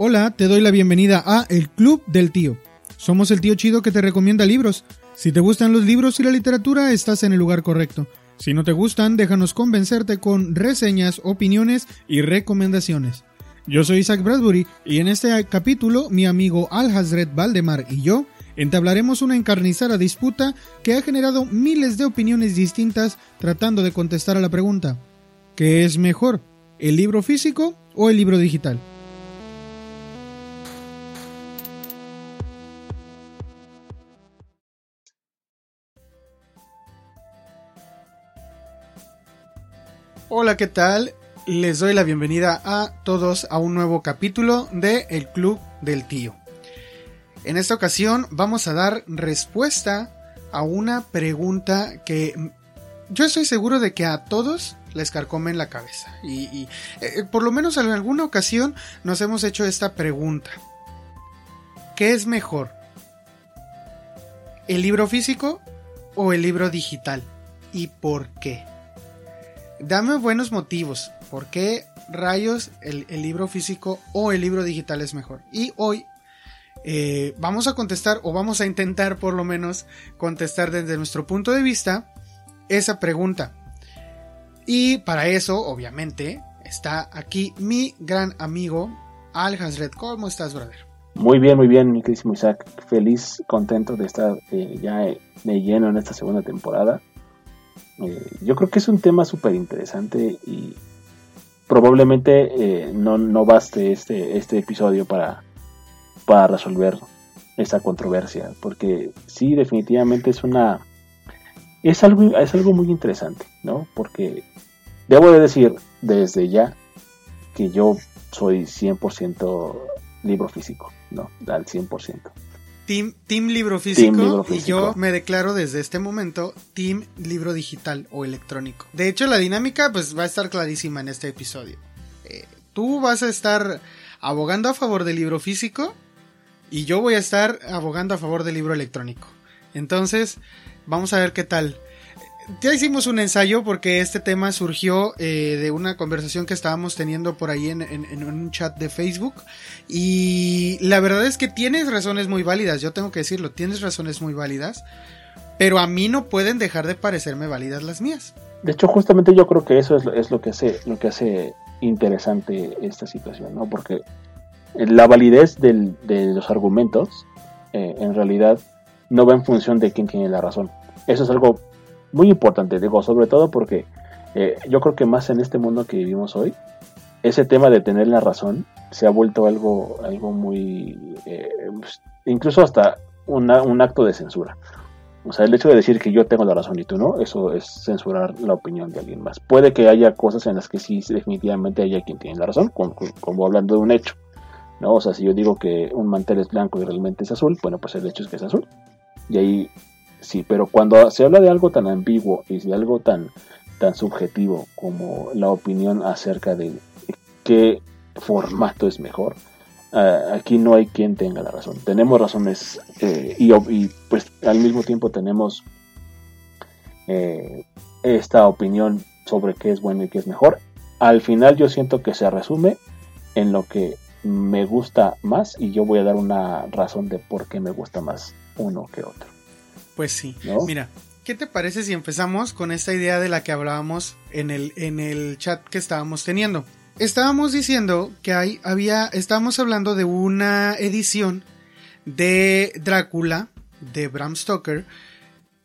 Hola, te doy la bienvenida a El Club del Tío. Somos el tío chido que te recomienda libros. Si te gustan los libros y la literatura, estás en el lugar correcto. Si no te gustan, déjanos convencerte con reseñas, opiniones y recomendaciones. Yo soy Isaac Bradbury y en este capítulo mi amigo Al Hazred Valdemar y yo entablaremos una encarnizada disputa que ha generado miles de opiniones distintas tratando de contestar a la pregunta ¿qué es mejor? ¿El libro físico o el libro digital? Hola, ¿qué tal? Les doy la bienvenida a todos a un nuevo capítulo de El Club del Tío. En esta ocasión vamos a dar respuesta a una pregunta que yo estoy seguro de que a todos les carcomen la cabeza. Y, eh, por lo menos en alguna ocasión nos hemos hecho esta pregunta. ¿Qué es mejor? ¿El libro físico o el libro digital? ¿Y por qué? Dame buenos motivos. ¿Por qué rayos el, libro físico o el libro digital es mejor? Y hoy eh, vamos a contestar, o vamos a intentar por lo menos contestar desde nuestro punto de vista esa pregunta. Y para eso, obviamente, está aquí mi gran amigo Al Hasred. ¿Cómo estás, brother? Muy bien, muy bien, mi queridísimo Isaac. Feliz, contento de estar eh, ya de lleno en esta segunda temporada. Eh, yo creo que es un tema súper interesante y probablemente eh, no, no, baste este, este episodio para, para resolver esa controversia, porque sí, definitivamente es una... Es algo, es algo muy interesante, ¿no? Porque debo de decir desde ya que yo soy 100% libro físico, ¿no? Al 100%. Team, libro físico, y yo me declaro desde este momento Team libro digital o electrónico. De hecho, la dinámica pues va a estar clarísima en este episodio. Eh, tú vas a estar abogando a favor del libro físico y yo voy a estar abogando a favor del libro electrónico. Entonces, vamos a ver qué tal ya hicimos un ensayo porque este tema surgió eh, de una conversación que estábamos teniendo por ahí en, un chat de Facebook. Y la verdad es que tienes razones muy válidas, yo tengo que decirlo, tienes razones muy válidas. Pero a mí no pueden dejar de parecerme válidas las mías. De hecho, justamente yo creo que eso es, lo que hace, lo que hace interesante esta situación, ¿no? Porque la validez de los argumentos, eh, en realidad, no va en función de quién tiene la razón. Eso es algo muy importante, digo, sobre todo porque eh, yo creo que más en este mundo que vivimos hoy, ese tema de tener la razón se ha vuelto algo, algo muy, eh, pues, incluso hasta un acto de censura. O sea, el hecho de decir que yo tengo la razón y tú no, eso es censurar la opinión de alguien más. Puede que haya cosas en las que sí, definitivamente haya quien tiene la razón, como, como hablando de un hecho. ¿no? O sea, si yo digo que un mantel es blanco y realmente es azul, bueno, pues el hecho es que es azul. Y ahí Sí, pero cuando se habla de algo tan ambiguo y de algo tan, tan subjetivo como la opinión acerca de qué formato es mejor, ah, aquí no hay quien tenga la razón. Tenemos razones eh, y, pues al mismo tiempo tenemos eh, esta opinión sobre qué es bueno y qué es mejor. Al final yo siento que se resume en lo que me gusta más y yo voy a dar una razón de por qué me gusta más uno que otro. Pues sí. Mira, ¿qué te parece si empezamos con esta idea de la que hablábamos en el, en el chat que estábamos teniendo? Estábamos diciendo que hay, había, estábamos hablando de una edición de Drácula de Bram Stoker,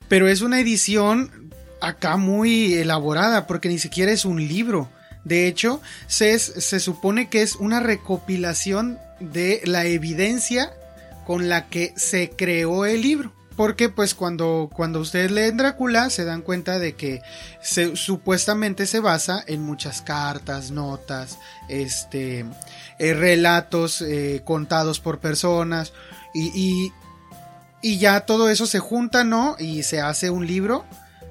pero es una edición acá muy elaborada porque ni siquiera es un libro. De hecho, se, se supone que es una recopilación de la evidencia con la que se creó el libro. Porque pues cuando, cuando ustedes leen Drácula se dan cuenta de que se, supuestamente se basa en muchas cartas, notas, este, eh, relatos eh, contados por personas y, y, ya todo eso se junta, ¿no? Y se hace un libro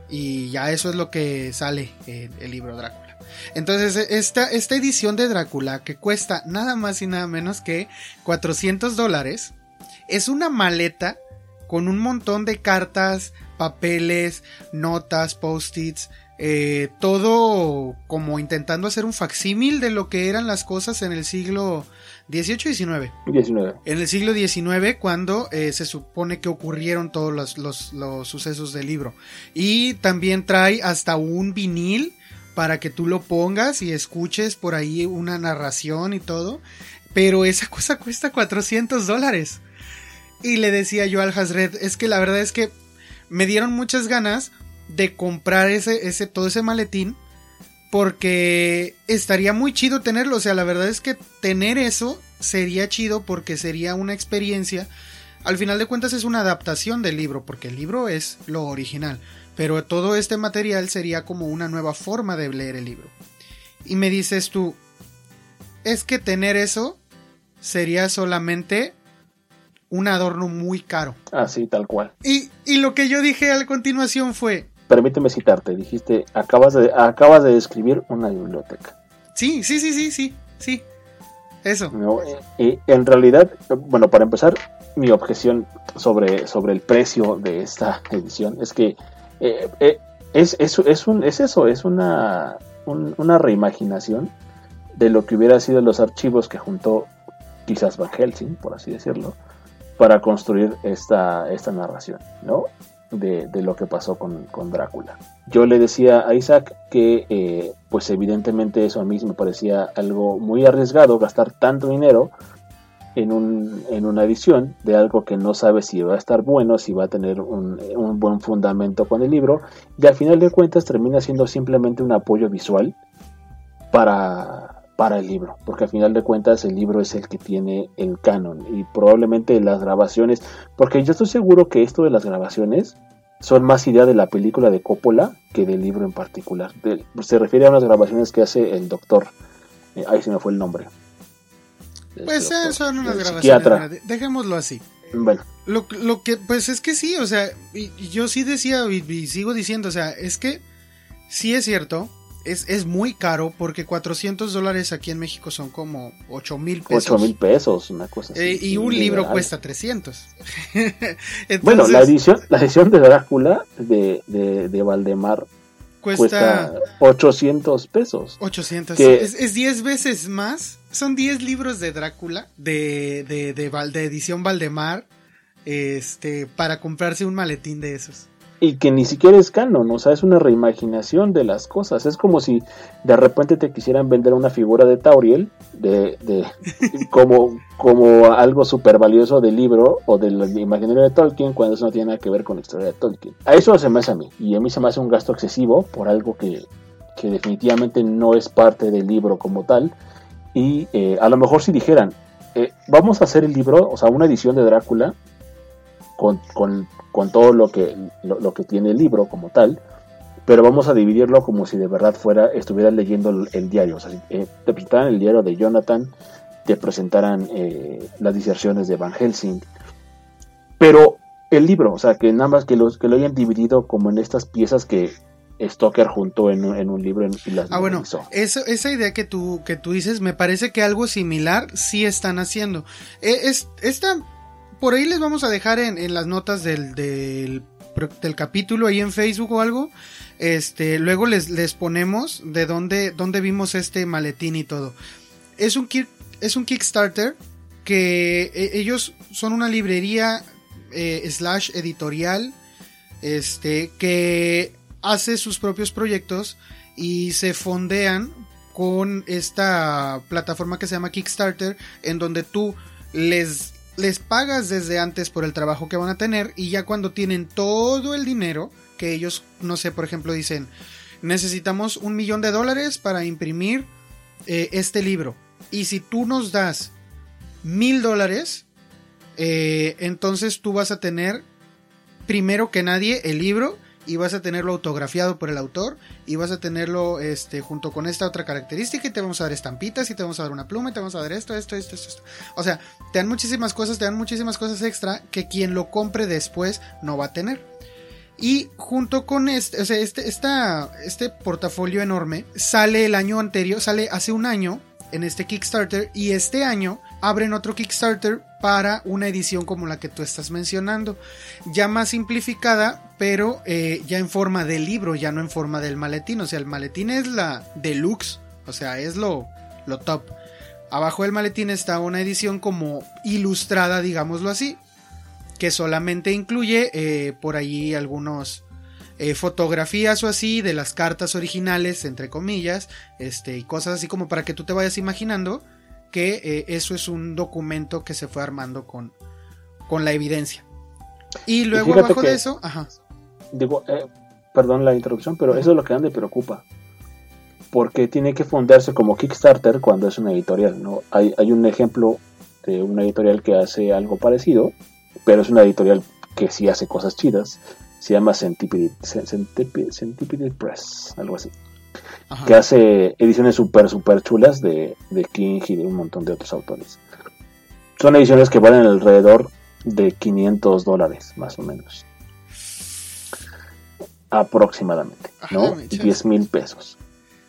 y ya eso es lo que sale en el libro Drácula. Entonces esta, esta edición de Drácula que cuesta nada más y nada menos que 400 dólares es una maleta con un montón de cartas, papeles, notas, post-its, eh, todo como intentando hacer un facsímil de lo que eran las cosas en el siglo XVIII y XIX. 19. En el siglo XIX, cuando eh, se supone que ocurrieron todos los, los, los sucesos del libro. Y también trae hasta un vinil para que tú lo pongas y escuches por ahí una narración y todo. Pero esa cosa cuesta 400 dólares. Y le decía yo al Hasred, es que la verdad es que me dieron muchas ganas de comprar ese, ese, todo ese maletín. Porque estaría muy chido tenerlo. O sea, la verdad es que tener eso sería chido porque sería una experiencia. Al final de cuentas es una adaptación del libro, porque el libro es lo original. Pero todo este material sería como una nueva forma de leer el libro. Y me dices tú, es que tener eso sería solamente un adorno muy caro. Así, tal cual. Y, y lo que yo dije a continuación fue... Permíteme citarte, dijiste, acabas de, acabas de describir una biblioteca. Sí, sí, sí, sí, sí, sí. Eso. No, y en realidad, bueno, para empezar, mi objeción sobre, sobre el precio de esta edición es que eh, eh, es, es, es, un, es eso, es una, un- una reimaginación de lo que hubiera sido los archivos que juntó quizás Van Helsing, por así decirlo, para construir esta, esta narración, ¿no? De, lo que pasó con, con Drácula. Yo le decía a Isaac que, eh, pues evidentemente eso a mí me parecía algo muy arriesgado, gastar tanto dinero en, un, en una edición de algo que no sabe si va a estar bueno, si va a tener un, un buen fundamento con el libro, y al final de cuentas termina siendo simplemente un apoyo visual para, para el libro, porque al final de cuentas el libro es el que tiene el canon y probablemente las grabaciones, porque yo estoy seguro que esto de las grabaciones son más idea de la película de Coppola que del libro en particular. De- se refiere a unas grabaciones que hace el doctor, eh, ahí se me fue el nombre. Pues doctor, son unas grabaciones. psiquiatra. dejémoslo así. Bueno, Lo, lo que, pues es que sí, o sea, y, y yo sí decía y, y sigo diciendo, o sea, es que sí es cierto, es, es muy caro porque 400 dólares aquí en México son como 8 mil pesos. 8 mil pesos, una cosa así. Eh, y un libro Liberal. cuesta 300. Bueno, la Entonces, edición, la edición de Drácula de, de, de Valdemar cuesta, cuesta 800 pesos. 800. que- Es, es 10 veces más. Son 10 libros de Drácula de, de, de, Val- de edición Valdemar este, para comprarse un maletín de esos. Y que ni siquiera es canon, o sea, es una reimaginación de las cosas. Es como si de repente te quisieran vender una figura de Tauriel de, de como, como algo súper valioso del libro o del imaginario de Tolkien cuando eso no tiene nada que ver con la historia de Tolkien. A eso se me hace a mí. Y a mí se me hace un gasto excesivo por algo que, que definitivamente no es parte del libro como tal. Y eh, a lo mejor si dijeran, eh, vamos a hacer el libro, o sea, una edición de Drácula con, con, con todo lo que, lo, lo que tiene el libro como tal, pero vamos a dividirlo como si de verdad fuera, estuvieras leyendo el, el diario. O sea, si, eh, te presentaran el diario de Jonathan, te presentaran eh, las diserciones de Van Helsing, pero el libro, o sea, que nada más que, los, que lo hayan dividido como en estas piezas que Stoker juntó en, un- en un libro y las Ah, bueno, eso, esa idea que tú, que tú dices, me parece que algo similar sí están haciendo. Eh, es, esta, por ahí les vamos a dejar en, las notas del, del, capítulo ahí en Facebook o algo. Este, luego les, les ponemos de dónde, dónde vimos este maletín y todo. Es un, es un Kickstarter que eh, ellos son una librería eh, slash editorial este que hace sus propios proyectos y se fondean con esta plataforma que se llama Kickstarter en donde tú les les pagas desde antes por el trabajo que van a tener y ya cuando tienen todo el dinero que ellos no sé por ejemplo dicen necesitamos un millón de dólares para imprimir eh, este libro. Y si tú nos das mil dólares eh, entonces tú vas a tener primero que nadie el libro y vas a tenerlo autografiado por el autor y vas a tenerlo este junto con esta otra característica y te vamos a dar estampitas y te vamos a dar una pluma y te vamos a dar esto, esto, esto, esto, esto. O sea, te dan muchísimas cosas, te dan muchísimas cosas extra que quien lo compre después no va a tener. Y junto con este, o sea, este, esta, este portafolio enorme sale el año anterior, sale hace un año en este Kickstarter y este año abren otro Kickstarter para una edición como la que tú estás mencionando, ya más simplificada, pero eh, ya en forma de libro, ya no en forma del maletín, o sea, el maletín es la deluxe, o sea, es lo, lo top. Abajo del maletín está una edición como ilustrada, digámoslo así, que solamente incluye eh, por ahí algunos eh, fotografías o así de las cartas originales, entre comillas, este, y cosas así como para que tú te vayas imaginando que eh, eso es un documento que se fue armando con, con la evidencia. Y luego abajo de eso, ajá. Digo, eh, perdón la interrupción, pero eso es lo que a mí me preocupa. Porque tiene que fundarse como Kickstarter cuando es una editorial, ¿no? Hay, hay un ejemplo de una editorial que hace algo parecido, pero es una editorial que sí hace cosas chidas se llama Centipede, Press, algo así. Que hace ediciones súper, súper chulas de, King y de un montón de otros autores. Son ediciones que valen alrededor de 500 dólares, más o menos. Aproximadamente, ¿no? 10 mil pesos.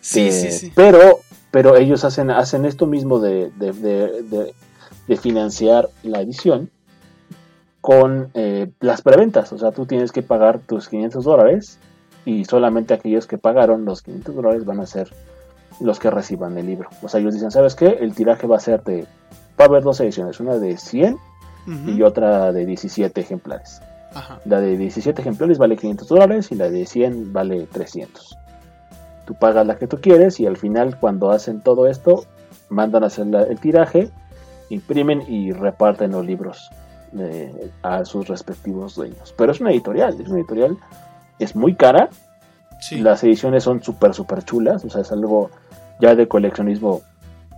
Sí, sí, eh, sí. Pero, pero ellos hacen, hacen esto mismo de, de financiar la edición con eh, las preventas. O sea, tú tienes que pagar tus 500 dólares y solamente aquellos que pagaron los 500 dólares van a ser los que reciban el libro. O sea, ellos dicen, ¿sabes qué? El tiraje va a ser de... Va a haber dos ediciones, una de 100 y otra de 17 ejemplares. La de 17 ejemplares vale 500 dólares y la de 100 vale 300. Tú pagas la que tú quieres y al final cuando hacen todo esto, mandan a hacer el tiraje, imprimen y reparten los libros a sus respectivos dueños. Pero es una editorial, es una editorial, es muy cara. Las ediciones son súper, súper chulas, o sea, es algo ya de coleccionismo,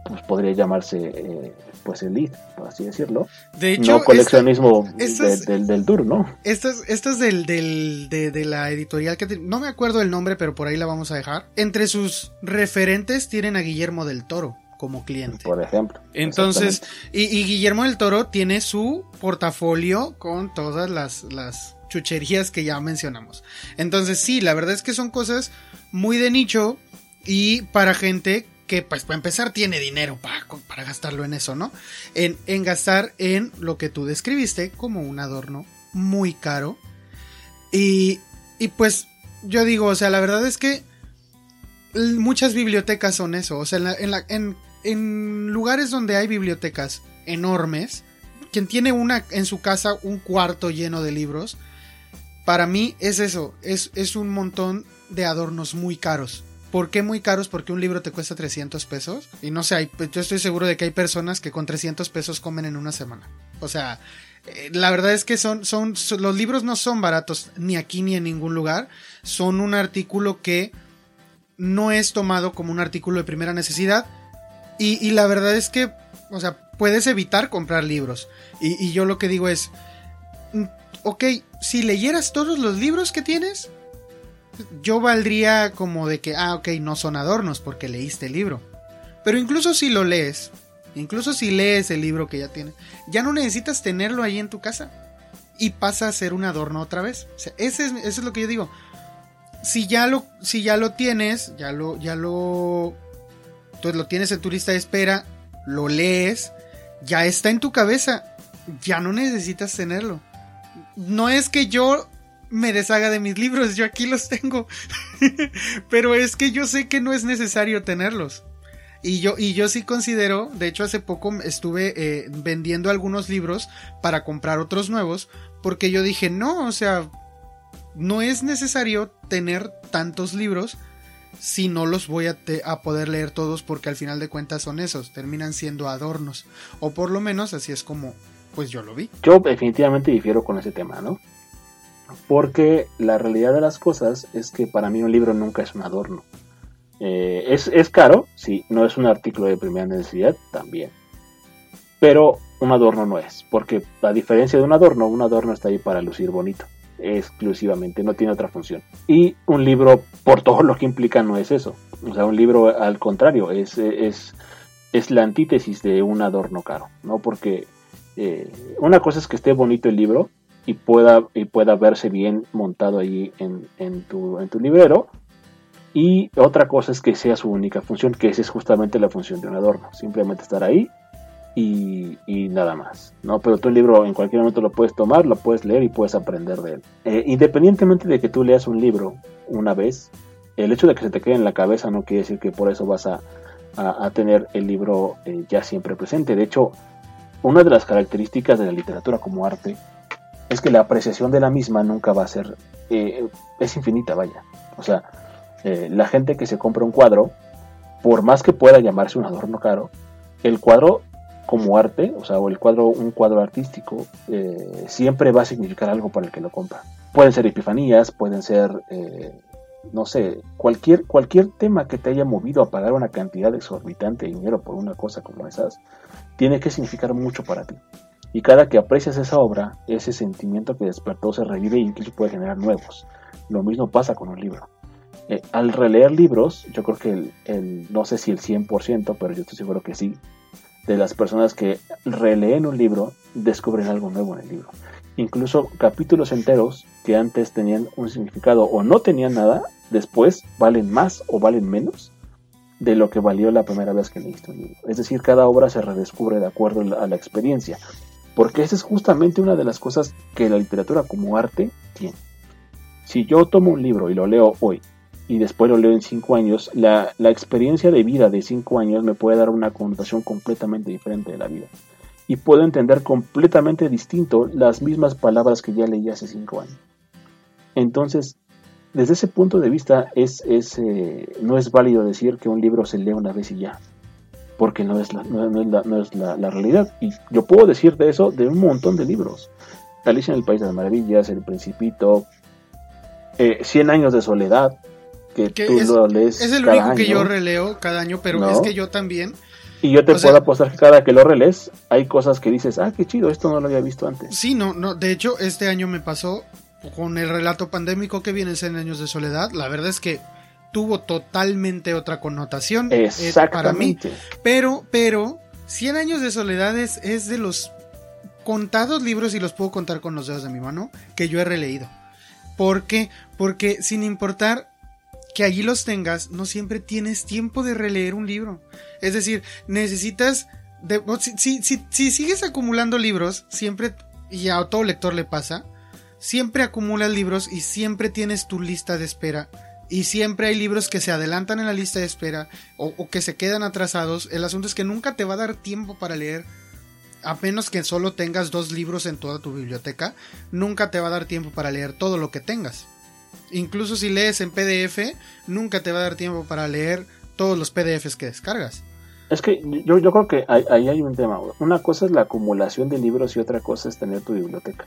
pues podría llamarse eh, pues elite, por así decirlo. De hecho, no coleccionismo del, del tour, ¿no? Esta es, del, del, de, la editorial que no me acuerdo el nombre, pero por ahí la vamos a dejar. Entre sus referentes tienen a Guillermo del Toro como cliente. Por ejemplo. Entonces, y, Guillermo del Toro tiene su portafolio con todas las, las chucherías que ya mencionamos. Entonces, sí, la verdad es que son cosas muy de nicho y para gente que, pues, para empezar, tiene dinero para, para gastarlo en eso, ¿no? En, en gastar en lo que tú describiste como un adorno muy caro. Y, y pues, yo digo, o sea, la verdad es que muchas bibliotecas son eso. O sea, en, la, en, en lugares donde hay bibliotecas enormes, quien tiene una en su casa un cuarto lleno de libros, para mí es eso, es, es un montón de adornos muy caros. ¿Por qué muy caros? Porque un libro te cuesta 300 pesos. Y no sé, yo estoy seguro de que hay personas que con 300 pesos comen en una semana. O sea, eh, la verdad es que son, son, los libros no son baratos ni aquí ni en ningún lugar. Son un artículo que no es tomado como un artículo de primera necesidad y, la verdad es que, o sea, puedes evitar comprar libros. Y, yo lo que digo es, mm, ok, si leyeras todos los libros que tienes, yo valdría como de que, ah, ok, no son adornos porque leíste el libro. Pero incluso si lo lees, incluso si lees el libro que ya tienes, ya no necesitas tenerlo ahí en tu casa. Y pasa a ser un adorno otra vez. O sea, ese es, eso es lo que yo digo. Si ya lo, si ya lo tienes, ya lo, ya lo entonces lo tienes en tu lista de espera, lo lees, ya está en tu cabeza, ya no necesitas tenerlo. No es que yo me deshaga de mis libros, yo aquí los tengo, pero es que yo sé que no es necesario tenerlos. Y yo, y yo sí considero, de hecho hace poco estuve eh, vendiendo algunos libros para comprar otros nuevos, porque yo dije, no, o sea, no es necesario tener tantos libros si no los voy a, poder leer todos porque al final de cuentas son esos, terminan siendo adornos. O por lo menos así es como pues yo lo vi. Yo definitivamente difiero con ese tema, ¿no? Porque la realidad de las cosas es que para mí un libro nunca es un adorno. Eh, es, es caro, sí, no es un artículo de primera necesidad, también. Pero un adorno no es, porque a diferencia de un adorno, un adorno está ahí para lucir bonito exclusivamente, no tiene otra función. Y un libro, por todo lo que implica, no es eso. O sea, un libro al contrario, es, es, es la antítesis de un adorno caro, ¿no? Porque eh, una cosa es que esté bonito el libro y pueda, y pueda verse bien montado ahí en, en, tu, en tu librero, Y otra cosa es que sea su única función, que esa es justamente la función de un adorno, simplemente estar ahí y, nada más, ¿no? Pero tú el libro en cualquier momento lo puedes tomar, lo puedes leer y puedes aprender de él. Eh, independientemente de que tú leas un libro una vez, el hecho de que se te quede en la cabeza no quiere decir que por eso vas a, tener el libro eh, ya siempre presente. De hecho, una de las características de la literatura como arte es que la apreciación de la misma nunca va a ser, eh, es infinita, vaya. O sea, la gente que se compra un cuadro, por más que pueda llamarse un adorno caro, el cuadro como arte, o sea, o el cuadro, un cuadro artístico, eh, siempre va a significar algo para el que lo compra. Pueden ser epifanías, pueden ser, eh, no sé, cualquier, cualquier tema que te haya movido a pagar una cantidad exorbitante de dinero por una cosa como esas, tiene que significar mucho para ti. Y cada que aprecias esa obra, ese sentimiento que despertó se revive e incluso puede generar nuevos. Lo mismo pasa con un libro. Eh, al releer libros, yo creo que el, no sé si el 100%, pero yo estoy seguro que sí, de las personas que releen un libro descubren algo nuevo en el libro. Incluso capítulos enteros que antes tenían un significado o no tenían nada, después valen más o valen menos de lo que valió la primera vez que leíste un libro. Es decir, cada obra se redescubre de acuerdo a la experiencia. Porque esa es justamente una de las cosas que la literatura como arte tiene. Si yo tomo un libro y lo leo hoy y después lo leo en cinco años, la, experiencia de vida de cinco años me puede dar una connotación completamente diferente de la vida. Y puedo entender completamente distinto las mismas palabras que ya leí hace cinco años. Entonces, desde ese punto de vista, es, es eh, no es válido decir que un libro se lee una vez y ya, porque no es, la, no, es, la, realidad. Y yo puedo decir de eso de un montón de libros. Alicia en el País de las Maravillas, El Principito, eh, Cien años de soledad, que, tú es, lo lees. Es el único que yo releo cada año, pero es que yo también. Y yo te puedo apostar que cada que lo relees hay cosas que dices, ah, qué chido, esto no lo había visto antes. Sí, no, no. De hecho, este año me pasó con el relato pandémico que viene en 100 años de soledad. La verdad es que tuvo totalmente otra connotación eh, para mí. Pero, pero, 100 años de soledad es, es de los contados libros, y los puedo contar con los dedos de mi mano, que yo he releído. ¿Por qué? Porque sin importar que allí los tengas, no siempre tienes tiempo de releer un libro. Es decir, necesitas... De, si, si, sigues acumulando libros, siempre, y a todo lector le pasa, siempre acumulas libros y siempre tienes tu lista de espera. Y siempre hay libros que se adelantan en la lista de espera o, o, que se quedan atrasados. El asunto es que nunca te va a dar tiempo para leer. A menos que solo tengas dos libros en toda tu biblioteca, nunca te va a dar tiempo para leer todo lo que tengas. Incluso si lees en PDF, nunca te va a dar tiempo para leer todos los PDFs que descargas. Es que yo, yo creo que ahí hay un tema. Una cosa es la acumulación de libros y otra cosa es tener tu biblioteca.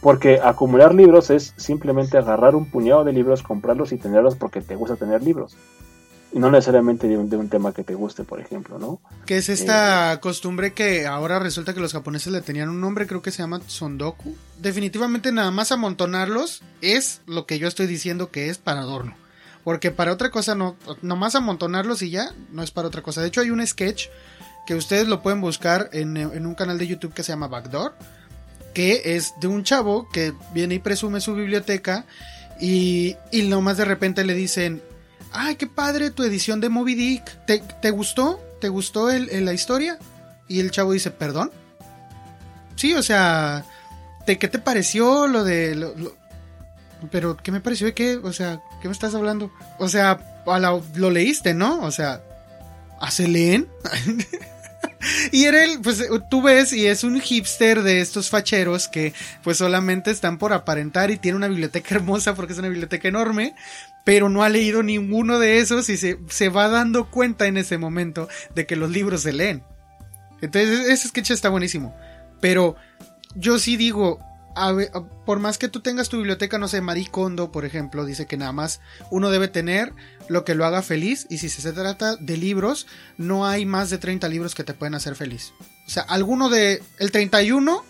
Porque acumular libros es simplemente agarrar un puñado de libros, comprarlos y tenerlos porque te gusta tener libros no necesariamente de un, tema que te guste, por ejemplo, ¿no? Que es esta eh, costumbre que ahora resulta que los japoneses le tenían un nombre, creo que se llama Sondoku. Definitivamente nada más amontonarlos es lo que yo estoy diciendo que es para adorno. Porque para otra cosa no, nomás amontonarlos y ya, no es para otra cosa. De hecho hay un sketch que ustedes lo pueden buscar en, en un canal de YouTube que se llama Backdoor, que es de un chavo que viene y presume su biblioteca y, y nomás de repente le dicen, ay, qué padre tu edición de Moby Dick. ¿Te, gustó? ¿Te gustó el, la historia? Y el chavo dice, ¿perdón? Sí, o sea, ¿qué te pareció lo de... pero, ¿qué me pareció de qué? O sea, ¿qué me estás hablando? O sea, lo leíste, ¿no? O sea, ¿hace leen? y era el, pues tú ves y es un hipster de estos facheros que pues solamente están por aparentar y tiene una biblioteca hermosa porque es una biblioteca enorme, pero no ha leído ninguno de esos y se, se va dando cuenta en ese momento de que los libros se leen. Entonces ese sketch está buenísimo. Pero yo sí digo, por más que tú tengas tu biblioteca, no sé, Marie Kondo, por ejemplo, dice que nada más uno debe tener lo que lo haga feliz y si se trata de libros, no hay más de 30 libros que te pueden hacer feliz. O sea, alguno de el 31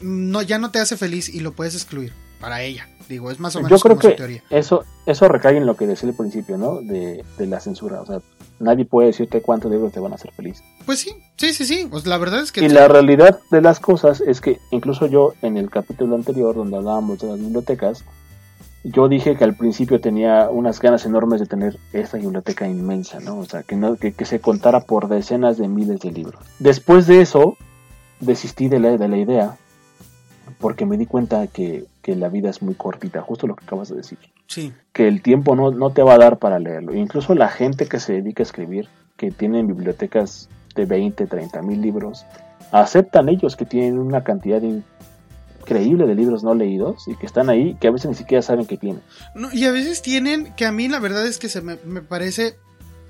no, ya no te hace feliz y lo puedes excluir para ella. Digo, es más o menos Yo creo que Eso, eso recae en lo que decía al principio, ¿no? De, de la censura. O sea, nadie puede decirte cuántos libros te van a hacer feliz. Pues sí, sí, sí, sí. Pues la verdad es que. Y la realidad de las cosas es que incluso yo en el capítulo anterior, donde hablábamos de las bibliotecas, yo dije que al principio tenía unas ganas enormes de tener esta biblioteca inmensa, ¿no? O sea, que, no, que, se contara por decenas de miles de libros. Después de eso, desistí de la, de la idea porque me di cuenta que, que, la vida es muy cortita, justo lo que acabas de decir. Sí. Que el tiempo no, no te va a dar para leerlo. Incluso la gente que se dedica a escribir, que tienen bibliotecas de 20, 30 mil libros, aceptan ellos que tienen una cantidad de increíble de libros no leídos y que están ahí que a veces ni siquiera saben que tienen. y a veces tienen, que a mí la verdad es que se me, parece,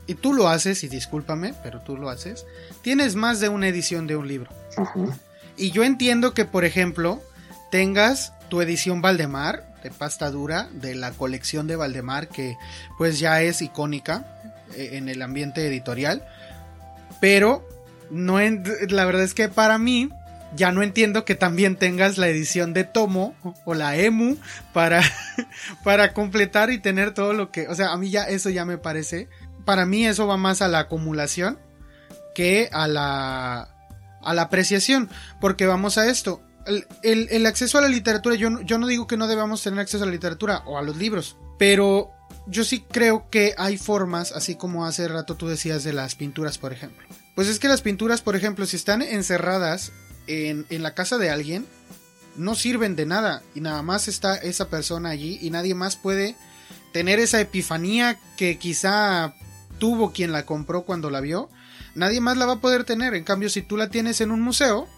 y tú lo haces, y discúlpame, pero tú lo haces, tienes más de una edición de un libro. Y yo entiendo que, por ejemplo, tengas tu edición Valdemar, de pasta dura, de la colección de Valdemar, que pues ya es icónica eh, en el ambiente editorial, pero no la verdad es que para mí ya no entiendo que también tengas la edición de tomo o la emu para, para completar y tener todo lo que, o sea, a mí ya eso ya me parece, para mí eso va más a la acumulación que a la, a la apreciación, porque vamos a esto, el, el, acceso a la literatura, yo, yo no digo que no debamos tener acceso a la literatura o a los libros, pero yo sí creo que hay formas, así como hace rato tú decías de las pinturas, por ejemplo. Pues es que las pinturas, por ejemplo, si están encerradas en, la casa de alguien no sirven de nada y nada más está esa persona allí y nadie más puede tener esa epifanía que quizá tuvo quien la compró cuando la vio, nadie más la va a poder tener. En cambio, si tú la tienes en un museo,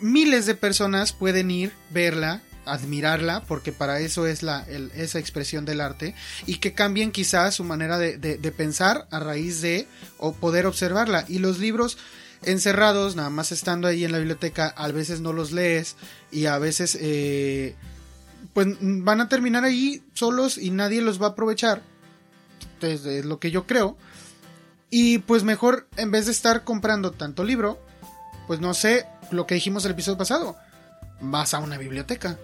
miles de personas pueden ir, verla, admirarla, porque para eso es la, esa expresión del arte, y que cambien quizás su manera de, pensar a raíz de o poder observarla. Y los libros encerrados, nada más estando ahí en la biblioteca, a veces no los lees y a veces eh, pues van a terminar ahí solos y nadie los va a aprovechar. Es lo que yo creo. Y pues mejor en vez de estar comprando tanto libro, pues no sé, lo que dijimos el episodio pasado, vas a una biblioteca.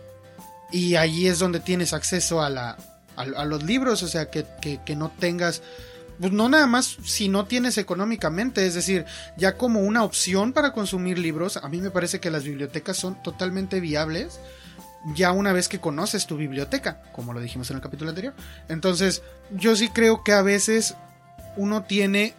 Y allí es donde tienes acceso a, la, a, los libros, o sea, que, que no tengas pues no nada más si no tienes económicamente, es decir, ya como una opción para consumir libros, a mí me parece que las bibliotecas son totalmente viables ya una vez que conoces tu biblioteca, como lo dijimos en el capítulo anterior. Entonces, yo sí creo que a veces uno tiene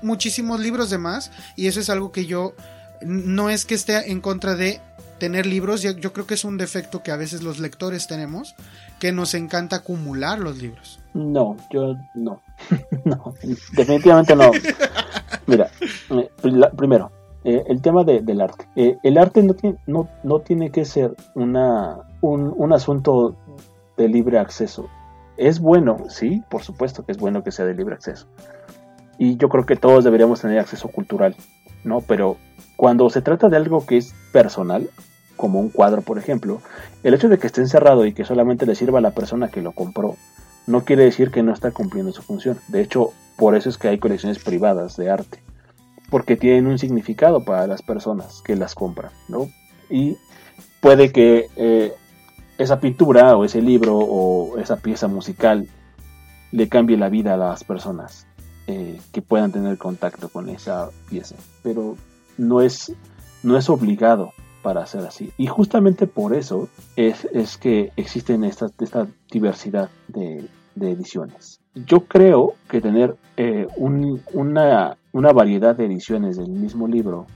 muchísimos libros de más y eso es algo que yo no es que esté en contra de tener libros, yo creo que es un defecto que a veces los lectores tenemos, que nos encanta acumular los libros. No, yo no. no, definitivamente no. Mira, eh, primero, eh, el tema del arte. Eh, el arte no tiene, no, no tiene que ser una, un, un, asunto de libre acceso. Es bueno, sí, por supuesto que es bueno que sea de libre acceso. Y yo creo que todos deberíamos tener acceso cultural, ¿no? Pero cuando se trata de algo que es personal, como un cuadro, por ejemplo, el hecho de que esté encerrado y que solamente le sirva a la persona que lo compró, no quiere decir que no está cumpliendo su función. De hecho, por eso es que hay colecciones privadas de arte, porque tienen un significado para las personas que las compran, ¿no? Y puede que eh, esa pintura o ese libro o esa pieza musical le cambie la vida a las personas eh, que puedan tener contacto con esa pieza, pero no es, no es obligado para hacer así. Y justamente por eso es, es que existen esta, esta diversidad de, ediciones. Yo creo que tener eh, un, una, una variedad de ediciones del mismo libro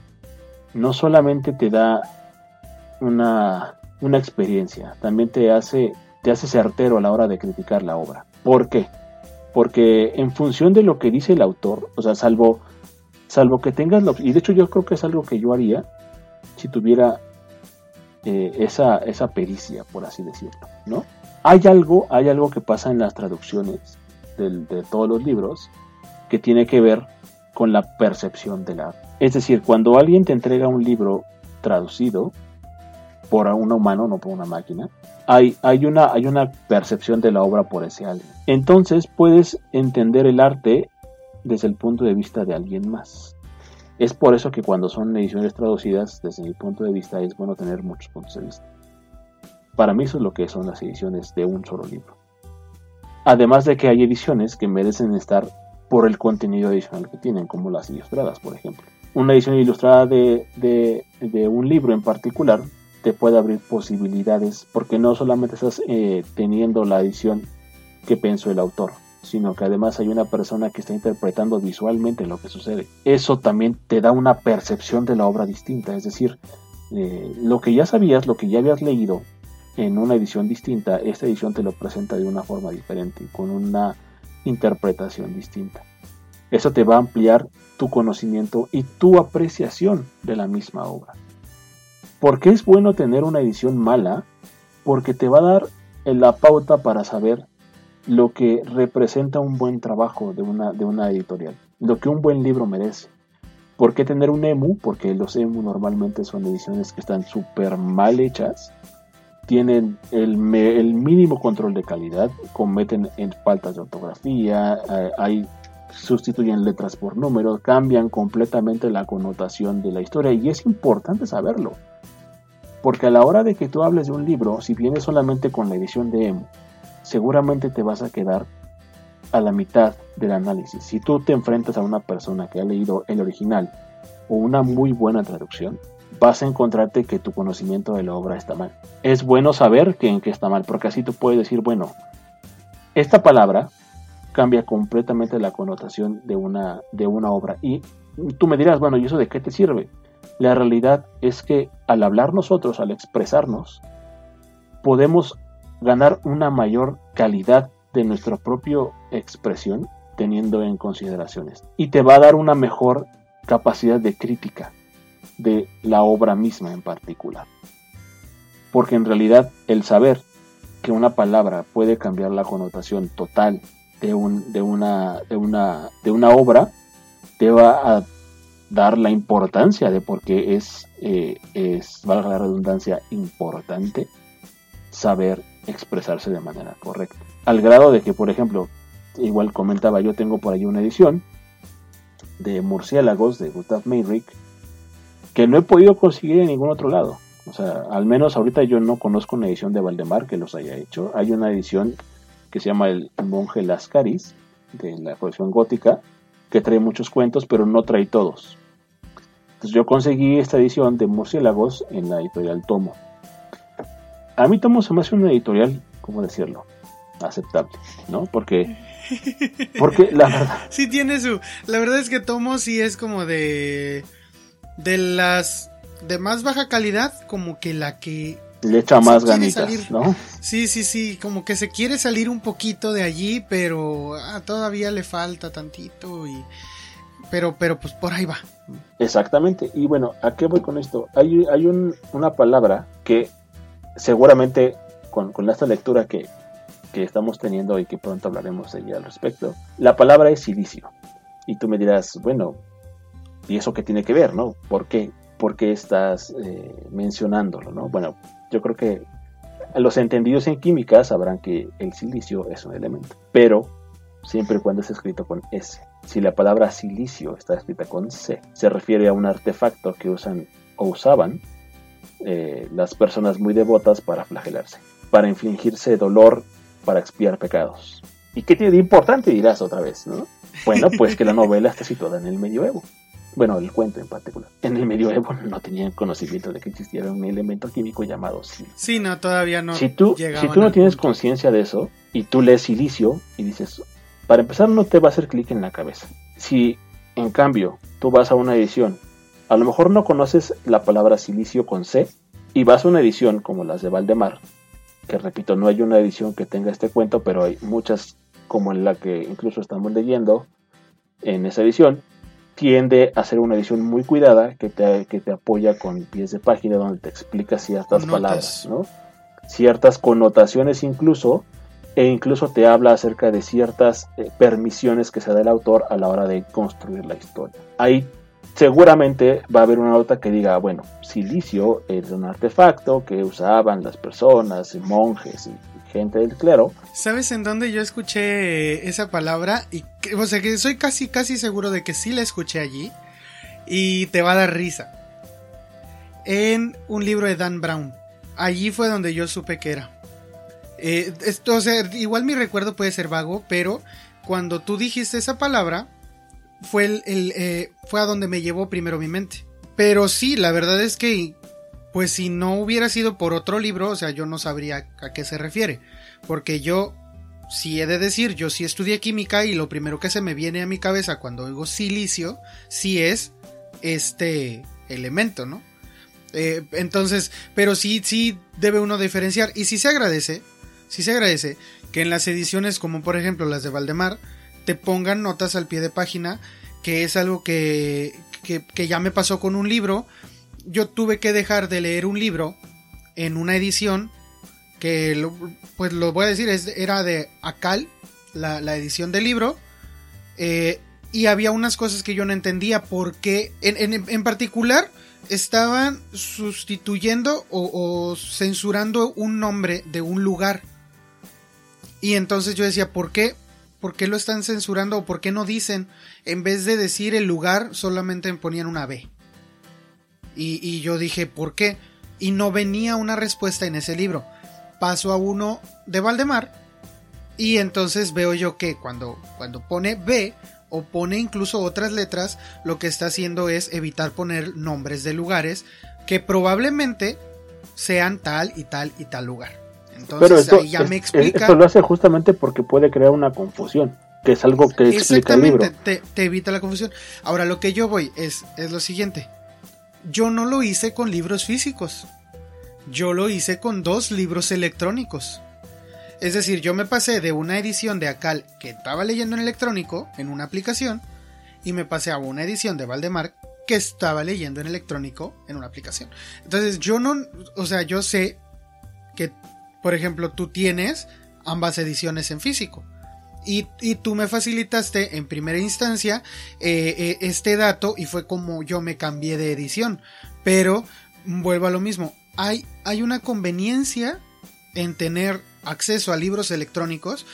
no solamente te da una, una experiencia, también te hace, te hace certero a la hora de criticar la obra. ¿Por qué? Porque en función de lo que dice el autor, o sea, salvo, salvo que tengas la y de hecho yo creo que es algo que yo haría, si tuviera eh, esa, esa pericia, por así decirlo, ¿no? Hay algo, hay algo que pasa en las traducciones de todos los libros que tiene que ver con la percepción del arte. Es decir, cuando alguien te entrega un libro traducido por un humano, no por una máquina, hay, hay, una, hay una percepción de la obra por ese alguien. Entonces puedes entender el arte desde el punto de vista de alguien más. Es por eso que cuando son ediciones traducidas, desde mi punto de vista, es bueno tener muchos puntos de vista. Para mí eso es lo que son las ediciones de un solo libro. Además de que hay ediciones que merecen estar por el contenido adicional que tienen, como las ilustradas, por ejemplo. Una edición ilustrada de, de, un libro en particular te puede abrir posibilidades, porque no solamente estás eh, teniendo la edición que pensó el autor, sino que además hay una persona que está interpretando visualmente lo que sucede. Eso también te da una percepción de la obra distinta, es decir, eh, lo que ya sabías, lo que ya habías leído en una edición distinta, esta edición te lo presenta de una forma diferente, con una interpretación distinta. Eso te va a ampliar tu conocimiento y tu apreciación de la misma obra. ¿Por qué es bueno tener una edición mala? Porque te va a dar la pauta para saber lo que representa un buen trabajo de una, de una editorial, lo que un buen libro merece. ¿Por qué tener un EMU? Porque los EMU normalmente son ediciones que están súper mal hechas, tienen el, mínimo control de calidad, cometen faltas de ortografía, eh, hay, sustituyen letras por números, cambian completamente la connotación de la historia y es importante saberlo. Porque a la hora de que tú hables de un libro, si vienes solamente con la edición de EMU, seguramente te vas a quedar a la mitad del análisis. Si tú te enfrentas a una persona que ha leído el original o una muy buena traducción, vas a encontrarte que tu conocimiento de la obra está mal. Es bueno saber que en qué está mal, porque así tú puedes decir, bueno, esta palabra cambia completamente la connotación de una, de una obra. Y tú me dirás, bueno, ¿y eso de qué te sirve? La realidad es que al hablar nosotros, al expresarnos, podemos ganar una mayor calidad de nuestra propia expresión teniendo en consideraciones. Y te va a dar una mejor capacidad de crítica de la obra misma en particular. Porque en realidad el saber que una palabra puede cambiar la connotación total de, un, de, una, de, una, de una obra te va a dar la importancia de por qué es, eh, es, valga la redundancia, importante saber expresarse de manera correcta. Al grado de que, por ejemplo, igual comentaba, yo tengo por ahí una edición de Murciélagos de Gustav Meyrich que no he podido conseguir en ningún otro lado. O sea, al menos ahorita yo no conozco una edición de Valdemar que los haya hecho. Hay una edición que se llama El Monje Lascaris, de la colección gótica, que trae muchos cuentos, pero no trae todos. Entonces yo conseguí esta edición de Murciélagos en la editorial Tomo. A mí Tomo se me hace una editorial, ¿cómo decirlo? Aceptable, ¿no? Porque porque la verdad. Sí tiene su. La verdad es que Tomo sí es como de de las de más baja calidad, como que la que le echa más ganitas, ¿no? Sí, sí, sí, como que se quiere salir un poquito de allí, pero ah, todavía le falta tantito y pero pero pues por ahí va. Exactamente. Y bueno, ¿a qué voy con esto? Hay, hay un, una palabra que seguramente con, con esta lectura que, que estamos teniendo y que pronto hablaremos de ella al respecto, la palabra es silicio. Y tú me dirás, bueno, ¿Y eso qué tiene que ver, no? ¿Por qué, ¿Por qué estás eh, mencionándolo, no? Bueno, yo creo que los entendidos en química sabrán que el silicio es un elemento, pero siempre cuando es escrito con S. Si la palabra silicio está escrita con C, se refiere a un artefacto que usan o usaban eh, las personas muy devotas para flagelarse, para infligirse dolor, para expiar pecados. ¿Y qué tiene de importante dirás otra vez, no? Bueno, pues que la novela está situada en el medioevo bueno, el cuento en particular. En el medioevo no tenían conocimiento de que existiera un elemento químico llamado silicio. Sí, no, todavía no. Si tú, si tú no tienes conciencia de eso y tú lees silicio y dices, para empezar no te va a hacer clic en la cabeza. Si en cambio tú vas a una edición, a lo mejor no conoces la palabra silicio con C y vas a una edición como las de Valdemar, que repito, no hay una edición que tenga este cuento, pero hay muchas como en la que incluso estamos leyendo en esa edición, tiende a ser una edición muy cuidada que te, que te apoya con pies de página donde te explica ciertas palabras, ¿no? ciertas connotaciones incluso, e incluso te habla acerca de ciertas eh, permisiones que se da el autor a la hora de construir la historia. Ahí seguramente va a haber una nota que diga, bueno, silicio es un artefacto que usaban las personas, monjes y gente del clero. ¿Sabes en dónde yo escuché esa palabra? Y o sea que soy casi casi seguro de que sí la escuché allí y te va a dar risa. En un libro de Dan Brown. Allí fue donde yo supe que era. Eh, esto, o sea, igual mi recuerdo puede ser vago, pero cuando tú dijiste esa palabra, fue, el, eh, fue a donde me llevó primero mi mente. Pero sí, la verdad es que pues si no hubiera sido por otro libro, o sea, yo no sabría a qué se refiere. Porque yo, si he de decir, yo sí estudié química y lo primero que se me viene a mi cabeza cuando oigo silicio, sí es este elemento, ¿no? Eh, entonces, pero sí, sí debe uno diferenciar. Y sí se agradece, sí se agradece que en las ediciones como por ejemplo las de Valdemar, te pongan notas al pie de página, que es algo que, que, que ya me pasó con un libro yo tuve que dejar de leer un libro en una edición que, pues lo voy a decir, es, era de Acal, la, edición del libro, eh, y había unas cosas que yo no entendía porque, en, en, particular, estaban sustituyendo o, o, censurando un nombre de un lugar. Y entonces yo decía, ¿por qué? ¿Por qué lo están censurando o por qué no dicen? En vez de decir el lugar, solamente ponían una B. Y, yo dije, ¿por qué? Y no venía una respuesta en ese libro. Paso a uno de Valdemar y entonces veo yo que cuando, cuando pone B o pone incluso otras letras, lo que está haciendo es evitar poner nombres de lugares que probablemente sean tal y tal y tal lugar. Entonces ahí ya me explica. Esto lo hace justamente porque puede crear una confusión, que es algo que explica el libro. Te, te evita la confusión. Ahora lo que yo voy es, es lo siguiente yo no lo hice con libros físicos. Yo lo hice con dos libros electrónicos. Es decir, yo me pasé de una edición de Acal que estaba leyendo en electrónico, en una aplicación, y me pasé a una edición de Valdemar que estaba leyendo en electrónico en una aplicación. Entonces yo no, o sea, yo sé que, por ejemplo, tú tienes ambas ediciones en físico. Y, tú me facilitaste en primera instancia eh, eh, este dato y fue como yo me cambié de edición. Pero vuelvo a lo mismo, hay, hay una conveniencia en tener acceso a libros electrónicos,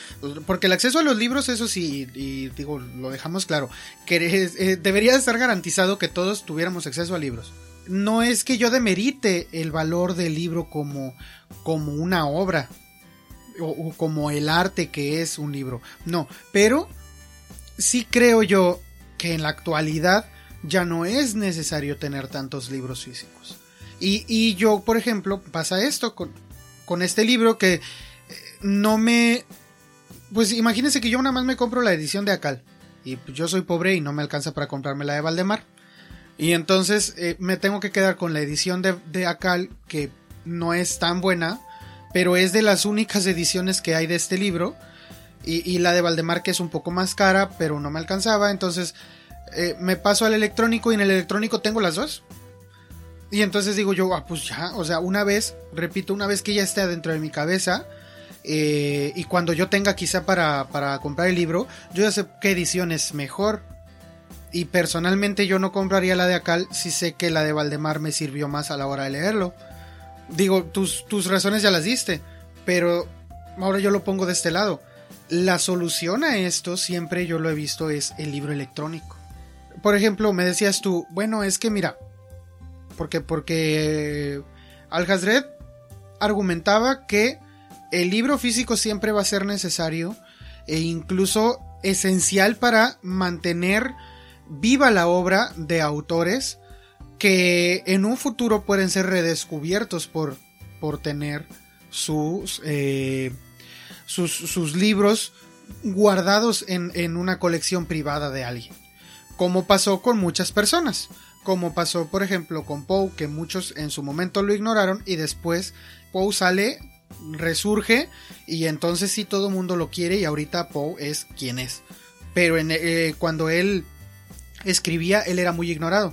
porque el acceso a los libros, eso sí, y digo, lo dejamos claro, que eh, debería estar garantizado que todos tuviéramos acceso a libros. No es que yo demerite el valor del libro como, como una obra, o, como el arte que es un libro. No, pero sí creo yo que en la actualidad ya no es necesario tener tantos libros físicos. Y, yo, por ejemplo, pasa esto con, con este libro que eh, no me... Pues imagínense que yo nada más me compro la edición de Acal. Y pues yo soy pobre y no me alcanza para comprarme la de Valdemar. Y entonces eh, me tengo que quedar con la edición de, de Acal que no es tan buena pero es de las únicas ediciones que hay de este libro. Y, la de Valdemar que es un poco más cara, pero no me alcanzaba. Entonces eh, me paso al electrónico y en el electrónico tengo las dos. Y entonces digo yo, ah, pues ya, o sea, una vez, repito, una vez que ya esté dentro de mi cabeza, eh, y cuando yo tenga quizá para, para comprar el libro, yo ya sé qué edición es mejor. Y personalmente yo no compraría la de Acal si sé que la de Valdemar me sirvió más a la hora de leerlo digo, tus, tus razones ya las diste, pero ahora yo lo pongo de este lado. La solución a esto siempre yo lo he visto es el libro electrónico. Por ejemplo, me decías tú, bueno, es que mira, porque porque Al Hazred argumentaba que el libro físico siempre va a ser necesario e incluso esencial para mantener viva la obra de autores que en un futuro pueden ser redescubiertos por, por tener sus, eh, sus, libros guardados en, en, una colección privada de alguien. Como pasó con muchas personas. Como pasó, por ejemplo, con Poe, que muchos en su momento lo ignoraron y después Poe sale, resurge y entonces sí todo el mundo lo quiere y ahorita Poe es quien es. Pero eh, cuando él escribía, él era muy ignorado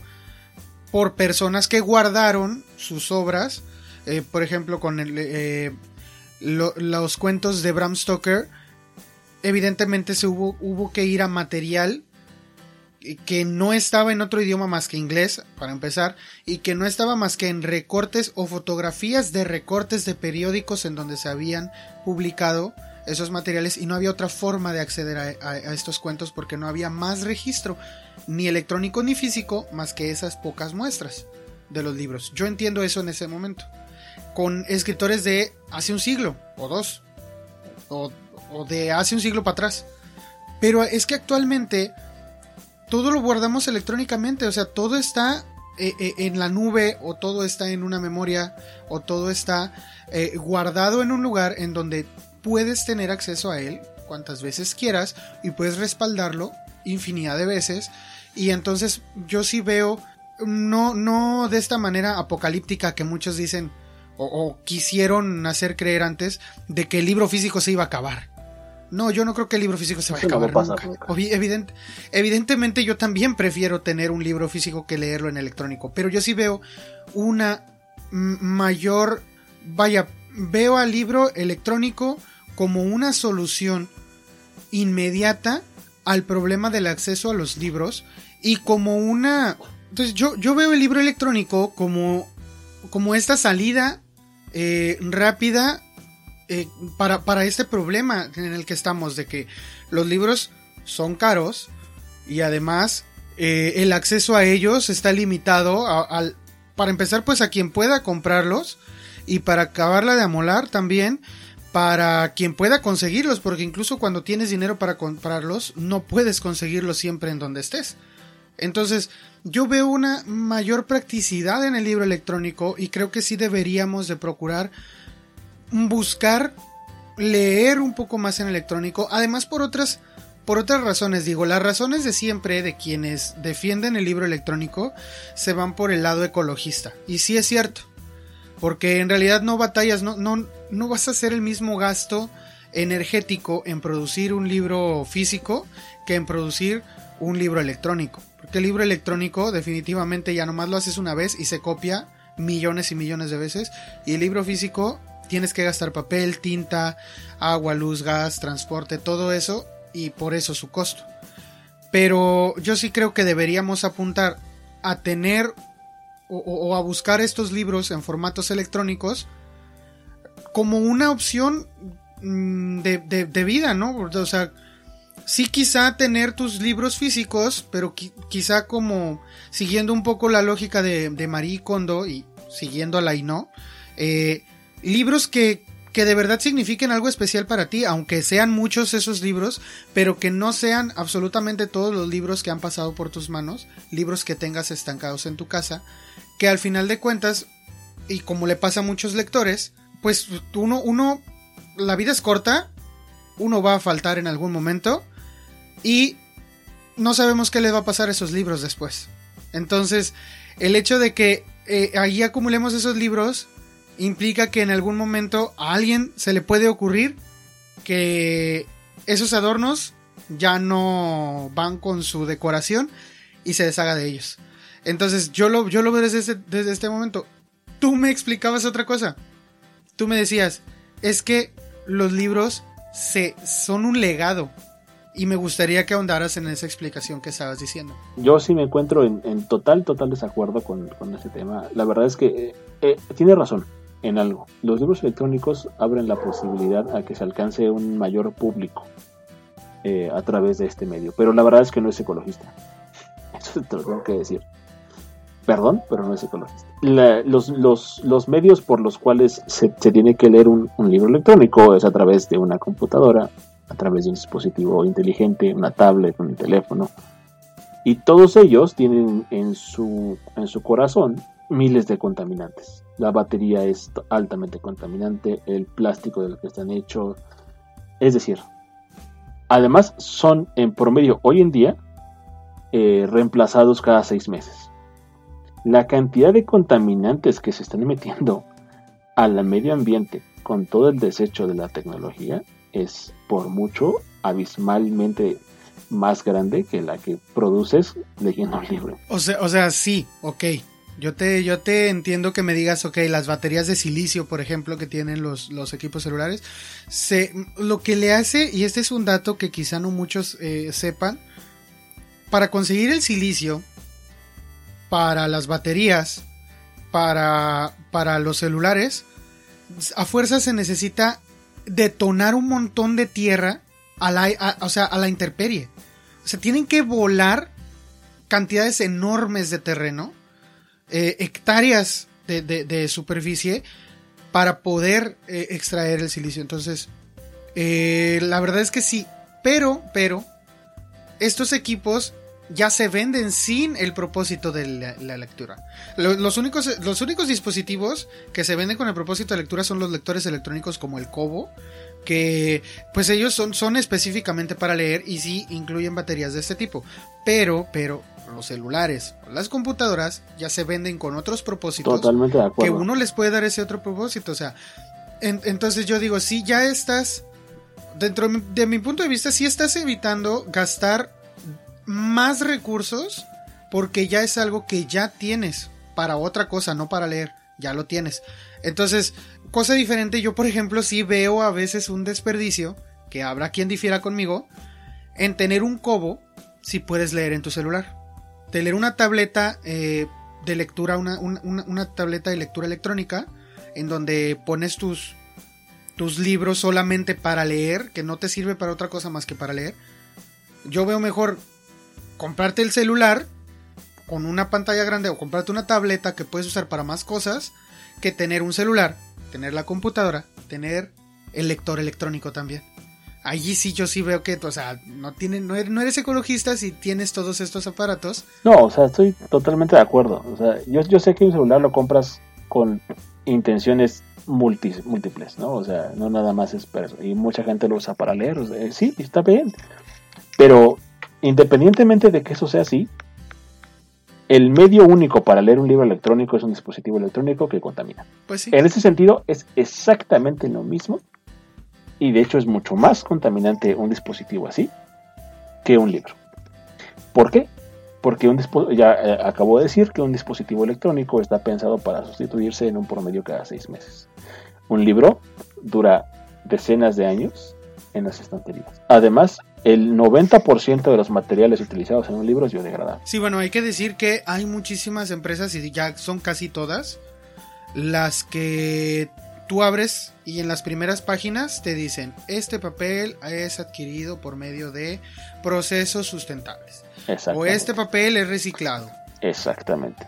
por personas que guardaron sus obras, eh, por ejemplo, con eh, los cuentos de Bram Stoker, evidentemente se hubo, hubo que ir a material que no estaba en otro idioma más que inglés, para empezar, y que no estaba más que en recortes o fotografías de recortes de periódicos en donde se habían publicado esos materiales y no había otra forma de acceder a, estos cuentos porque no había más registro, ni electrónico ni físico, más que esas pocas muestras de los libros. Yo entiendo eso en ese momento. Con escritores de hace un siglo o dos, o, de hace un siglo para atrás. Pero es que actualmente todo lo guardamos electrónicamente, o sea, todo está eh, eh, en la nube o todo está en una memoria o todo está eh, guardado en un lugar en donde puedes tener acceso a él cuantas veces quieras y puedes respaldarlo infinidad de veces y entonces yo sí veo no no de esta manera apocalíptica que muchos dicen o, quisieron hacer creer antes de que el libro físico se iba a acabar. No, yo no creo que el libro físico se vaya a acabar nunca. evidentemente yo también prefiero tener un libro físico que leerlo en electrónico, pero yo sí veo una mayor, vaya, veo al libro electrónico como una solución inmediata al problema del acceso a los libros y como una... Entonces yo, yo veo el libro electrónico como, como esta salida eh, rápida eh, para, para, este problema en el que estamos, de que los libros son caros y además eh, el acceso a ellos está limitado para empezar pues a quien pueda comprarlos y para acabarla de amolar también para quien pueda conseguirlos, porque incluso cuando tienes dinero para comprarlos, no puedes conseguirlos siempre en donde estés. Entonces, yo veo una mayor practicidad en el libro electrónico y creo que sí deberíamos de procurar buscar leer un poco más en electrónico, además por otras por otras razones, digo, las razones de siempre de quienes defienden el libro electrónico se van por el lado ecologista. Y sí es cierto, porque en realidad no batallas, no, no, no vas a hacer el mismo gasto energético en producir un libro físico que en producir un libro electrónico. Porque el libro electrónico definitivamente ya nomás lo haces una vez y se copia millones y millones de veces. Y el libro físico tienes que gastar papel, tinta, agua, luz, gas, transporte, todo eso y por eso su costo. Pero yo sí creo que deberíamos apuntar a tener o, a buscar estos libros en formatos electrónicos como una opción mm, de, vida, ¿no? O sea, sí quizá tener tus libros físicos, pero quizá como siguiendo un poco la lógica de, de Marie Kondo y siguiendo la no, eh, libros que, que de verdad signifiquen algo especial para ti, aunque sean muchos esos libros, pero que no sean absolutamente todos los libros que han pasado por tus manos, libros que tengas estancados en tu casa, que al final de cuentas, y como le pasa a muchos lectores, pues uno, uno, la vida es corta, uno va a faltar en algún momento, y no sabemos qué le va a pasar a esos libros después. Entonces, el hecho de que eh, ahí acumulemos esos libros implica que en algún momento a alguien se le puede ocurrir que esos adornos ya no van con su decoración y se deshaga de ellos. Entonces yo lo, yo lo veo desde este, desde este momento. Tú me explicabas otra cosa. Tú me decías, es que los libros se, son un legado. Y me gustaría que ahondaras en esa explicación que estabas diciendo. Yo sí me encuentro en, total, total desacuerdo con, con, ese tema. La verdad es que eh, eh, tiene razón en algo. Los libros electrónicos abren la posibilidad a que se alcance un mayor público eh, a través de este medio, pero la verdad es que no es ecologista. Eso te lo tengo que decir. Perdón, pero no es ecologista. los, los, los, medios por los cuales se, se tiene que leer un, un, libro electrónico es a través de una computadora, a través de un dispositivo inteligente, una tablet, un teléfono. Y todos ellos tienen en su, en su corazón miles de contaminantes. La batería es altamente contaminante, el plástico del que están hechos. Es decir, además son en promedio hoy en día eh, reemplazados cada seis meses. La cantidad de contaminantes que se están metiendo al medio ambiente con todo el desecho de la tecnología es por mucho abismalmente más grande que la que produces leyendo un libro. O sea, o sea, sí, ok. Yo te, yo te entiendo que me digas, ok, las baterías de silicio, por ejemplo, que tienen los, los equipos celulares, se, lo que le hace, y este es un dato que quizá no muchos eh, sepan, para conseguir el silicio, para las baterías, para, para los celulares, a fuerza se necesita detonar un montón de tierra a la, o sea, a la intemperie. O sea, tienen que volar cantidades enormes de terreno eh, hectáreas de, superficie para poder eh, extraer el silicio. Entonces, eh, la verdad es que sí, pero, pero, estos equipos ya se venden sin el propósito de la, lectura. Los, únicos, los únicos dispositivos que se venden con el propósito de lectura son los lectores electrónicos como el Kobo, que pues ellos son, son específicamente para leer y sí incluyen baterías de este tipo. Pero, pero los celulares, las computadoras ya se venden con otros propósitos. Totalmente de acuerdo. Que uno les puede dar ese otro propósito. O sea, entonces yo digo, si ya estás, dentro de mi punto de vista, si estás evitando gastar más recursos porque ya es algo que ya tienes para otra cosa, no para leer, ya lo tienes. Entonces, cosa diferente, yo por ejemplo sí veo a veces un desperdicio, que habrá quien difiera conmigo, en tener un cobo si puedes leer en tu celular. Tener una tableta eh, de lectura, una, una, tableta de lectura electrónica, en donde pones tus, tus libros solamente para leer, que no te sirve para otra cosa más que para leer. Yo veo mejor comprarte el celular con una pantalla grande o comprarte una tableta que puedes usar para más cosas que tener un celular, tener la computadora, tener el lector electrónico también. Allí sí yo sí veo que, o sea, no, tiene, no, eres, ecologista si tienes todos estos aparatos. No, o sea, estoy totalmente de acuerdo. O sea, yo, yo sé que un celular lo compras con intenciones múltiples, ¿no? O sea, no nada más es Y mucha gente lo usa para leer. sí, está bien. Pero independientemente de que eso sea así, el medio único para leer un libro electrónico es un dispositivo electrónico que contamina. Pues en ese sentido es exactamente lo mismo y de hecho es mucho más contaminante un dispositivo así que un libro. ¿Por qué? Porque un ya eh, acabo de decir que un dispositivo electrónico está pensado para sustituirse en un promedio cada seis meses. Un libro dura decenas de años en las estanterías. Además, el 90% de los materiales utilizados en un libro es biodegradable. Sí, bueno, hay que decir que hay muchísimas empresas y ya son casi todas las que tú abres y en las primeras páginas te dicen, este papel es adquirido por medio de procesos sustentables. O este papel es reciclado. Exactamente.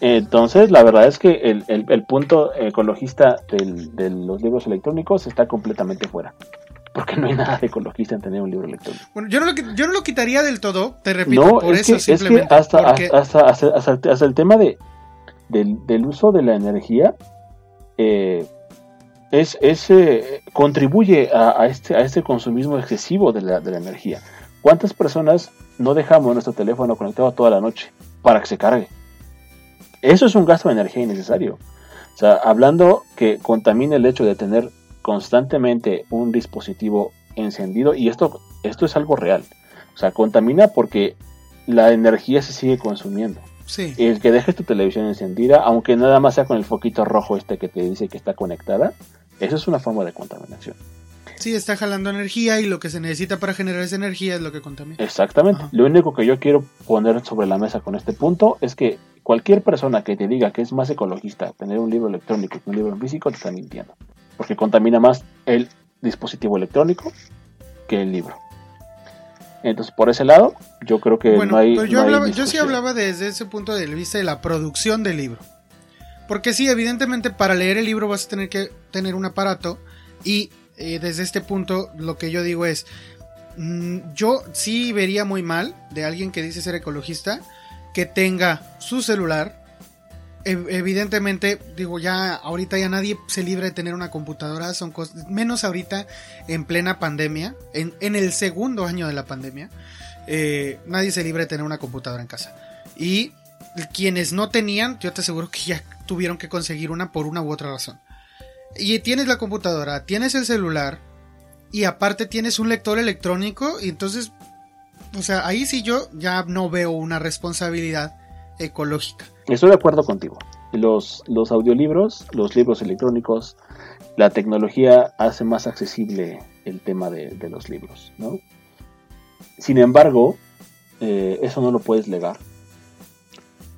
Entonces, la verdad es que el, punto ecologista de los libros electrónicos está completamente fuera porque no hay nada de ecologista en tener un libro electrónico. Bueno, yo no lo, yo no lo quitaría del todo, te repito, por eso simplemente. Es que hasta, hasta, el tema de, del, uso de la energía eh, es, eh, contribuye a, este, a este consumismo excesivo de la, de la energía. ¿Cuántas personas no dejamos nuestro teléfono conectado toda la noche para que se cargue? Eso es un gasto de energía innecesario. O sea, hablando que contamina el hecho de tener constantemente un dispositivo encendido y esto, esto es algo real. O sea, contamina porque la energía se sigue consumiendo. Sí. El que dejes tu televisión encendida, aunque nada más sea con el foquito rojo este que te dice que está conectada, eso es una forma de contaminación. Sí, está jalando energía y lo que se necesita para generar esa energía es lo que contamina. Exactamente. Lo único que yo quiero poner sobre la mesa con este punto es que cualquier persona que te diga que es más ecologista tener un libro electrónico que un libro físico te está mintiendo porque contamina más el dispositivo electrónico que el libro. Entonces, por ese lado, yo creo que no hay. yo, yo sí hablaba desde ese punto de vista de la producción del libro. Porque sí, evidentemente, para leer el libro vas a tener que tener un aparato. Y eh, desde este punto, lo que yo digo es: mm, yo sí vería muy mal de alguien que dice ser ecologista que tenga su celular evidentemente, digo, ya ahorita ya nadie se libra de tener una computadora, son cosas, menos ahorita en plena pandemia, en, en el segundo año de la pandemia, eh, nadie se libra de tener una computadora en casa. Y quienes no tenían, yo te aseguro que ya tuvieron que conseguir una por una u otra razón. Y tienes la computadora, tienes el celular, y aparte tienes un lector electrónico, y entonces, o sea, ahí sí yo ya no veo una responsabilidad ecológica. Estoy de acuerdo contigo. Los, los audiolibros, los libros electrónicos, la tecnología hace más accesible el tema de, los libros, ¿no? Sin embargo, eh, eso no lo puedes legar.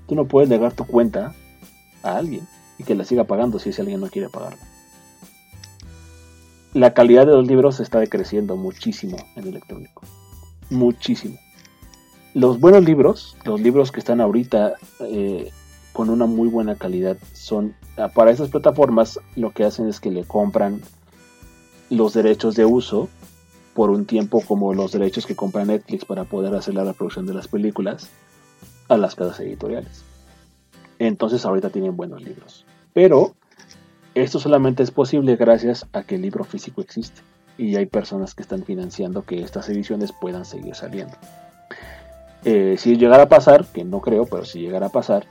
Tú no puedes legar tu cuenta a alguien y que la siga pagando si ese alguien no quiere pagarla. La calidad de los libros está decreciendo muchísimo en el electrónico. Muchísimo los buenos libros, los libros que están ahorita eh, con una muy buena calidad, son ah, para esas plataformas lo que hacen es que le compran los derechos de uso por un tiempo como los derechos que compra Netflix para poder hacer la reproducción de las películas a las casas editoriales. Entonces ahorita tienen buenos libros. Pero esto solamente es posible gracias a que el libro físico existe y hay personas que están financiando que estas ediciones puedan seguir saliendo. Eh, si llegara a pasar, que no creo, pero si llegara a pasar,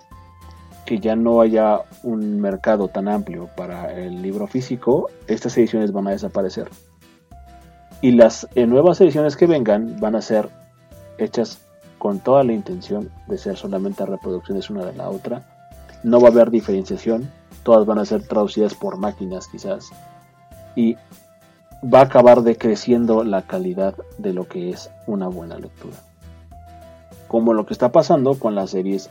que ya no haya un mercado tan amplio para el libro físico, estas ediciones van a desaparecer. Y las eh, nuevas ediciones que vengan van a ser hechas con toda la intención de ser solamente reproducciones una de la otra. No va a haber diferenciación, todas van a ser traducidas por máquinas quizás. Y va a acabar decreciendo la calidad de lo que es una buena lectura. Como lo que está pasando con las series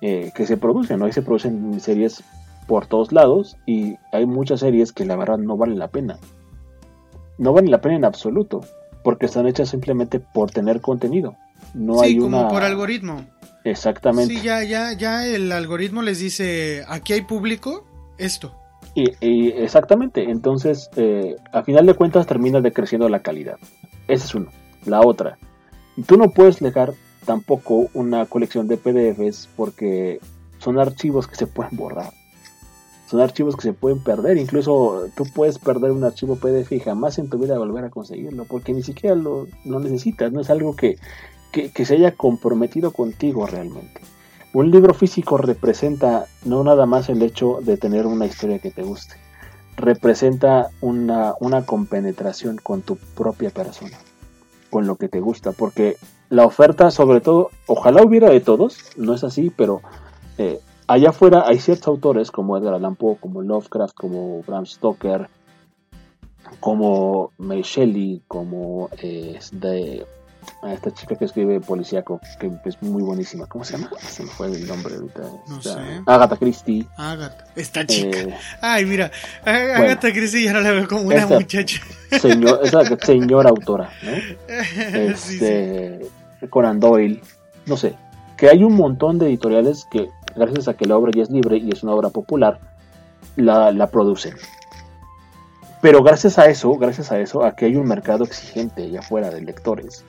eh, que se producen. Hoy se producen series por todos lados y hay muchas series que la verdad no valen la pena. No valen la pena en absoluto, porque están hechas simplemente por tener contenido. No sí, hay como por algoritmo. Exactamente. Sí, ya, ya, ya el algoritmo les dice, aquí hay público, esto. Y, exactamente, entonces eh, a final de cuentas termina decreciendo la calidad. Esa es uno. La otra, tú no puedes legar tampoco una colección de PDFs porque son archivos que se pueden borrar. Son archivos que se pueden perder. Incluso tú puedes perder un archivo PDF y jamás en tu vida volver a conseguirlo porque ni siquiera lo, necesitas. No es algo que, que, se haya comprometido contigo realmente. Un libro físico representa no nada más el hecho de tener una historia que te guste. Representa una, una compenetración con tu propia persona con lo que te gusta, porque la oferta, sobre todo, ojalá hubiera de todos, no es así, pero eh, allá afuera hay ciertos autores como Edgar Allan Poe, como Lovecraft, como Bram Stoker, como Mary Shelley, como eh, de a esta chica que escribe policíaco, que es muy buenísima. ¿Cómo se llama? Se me fue el nombre ahorita. No sé. Agatha Christie. Agatha. Esta chica. Eh, Ay, mira. Agatha Christie ya no la veo como una muchacha. Señor, esa señora autora, ¿no? Este, Conan Doyle. No sé. Que hay un montón de editoriales que, gracias a que la obra ya es libre y es una obra popular, la, la producen. Pero gracias a eso, gracias a eso, a que hay un mercado exigente allá afuera de lectores,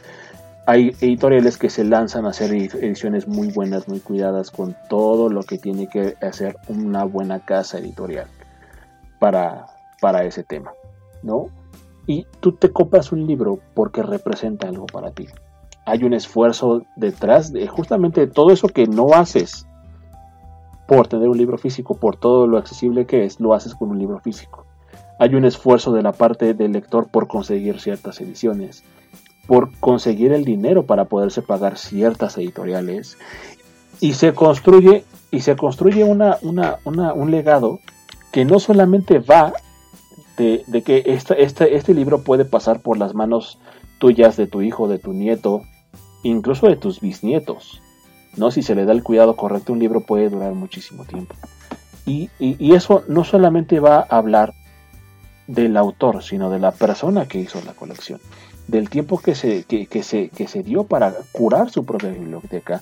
hay editoriales que se lanzan a hacer ediciones muy buenas, muy cuidadas, con todo lo que tiene que hacer una buena casa editorial para, para ese tema, ¿no? Y tú te compras un libro porque representa algo para ti. Hay un esfuerzo detrás de justamente todo eso que no haces por tener un libro físico, por todo lo accesible que es, lo haces con un libro físico. Hay un esfuerzo de la parte del lector por conseguir ciertas ediciones por conseguir el dinero para poderse pagar ciertas editoriales y se construye y se construye una, un legado que no solamente va de, que este, este libro puede pasar por las manos tuyas, de tu hijo, de tu nieto, incluso de tus bisnietos. ¿no? Si se le da el cuidado correcto, un libro puede durar muchísimo tiempo. Y, y, eso no solamente va a hablar del autor, sino de la persona que hizo la colección del tiempo que se, que, se, que se dio para curar su propia biblioteca,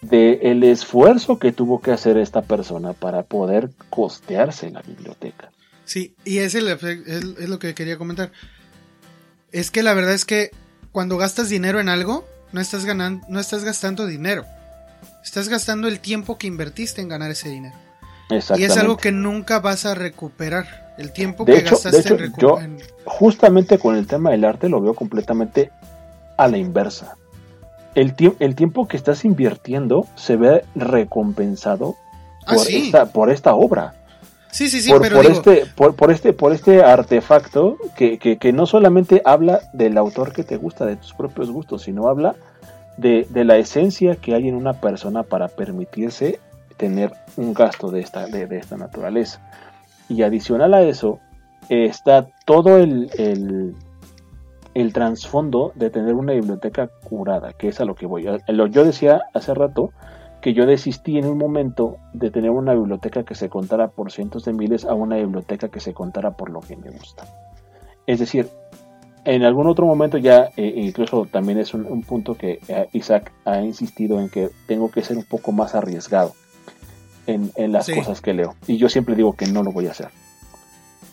del el esfuerzo que tuvo que hacer esta persona para poder costearse la biblioteca. Sí, y es, el, es, lo que quería comentar. Es que la verdad es que cuando gastas dinero en algo, no estás, ganando, no estás gastando dinero. Estás gastando el tiempo que invertiste en ganar ese dinero. Y es algo que nunca vas a recuperar. El tiempo que gastaste en, yo, justamente con el tema del arte lo veo completamente a la inversa. El, el tiempo que estás invirtiendo se ve recompensado ah, por, esta, por esta obra. Sí, sí, sí, por, por este, por, este, por este artefacto que, que, no solamente habla del autor que te gusta, de tus propios gustos, sino habla de, de, la esencia que hay en una persona para permitirse tener un gasto de esta, de, de esta naturaleza. Y adicional a eso, está todo el, el, trasfondo de tener una biblioteca curada, que es a lo que voy. Yo decía hace rato que yo desistí en un momento de tener una biblioteca que se contara por cientos de miles a una biblioteca que se contara por lo que me gusta. Es decir, en algún otro momento ya, eh, incluso también es un, punto que eh, Isaac ha insistido en que tengo que ser un poco más arriesgado en, las cosas que leo. Y yo siempre digo que no lo voy a hacer.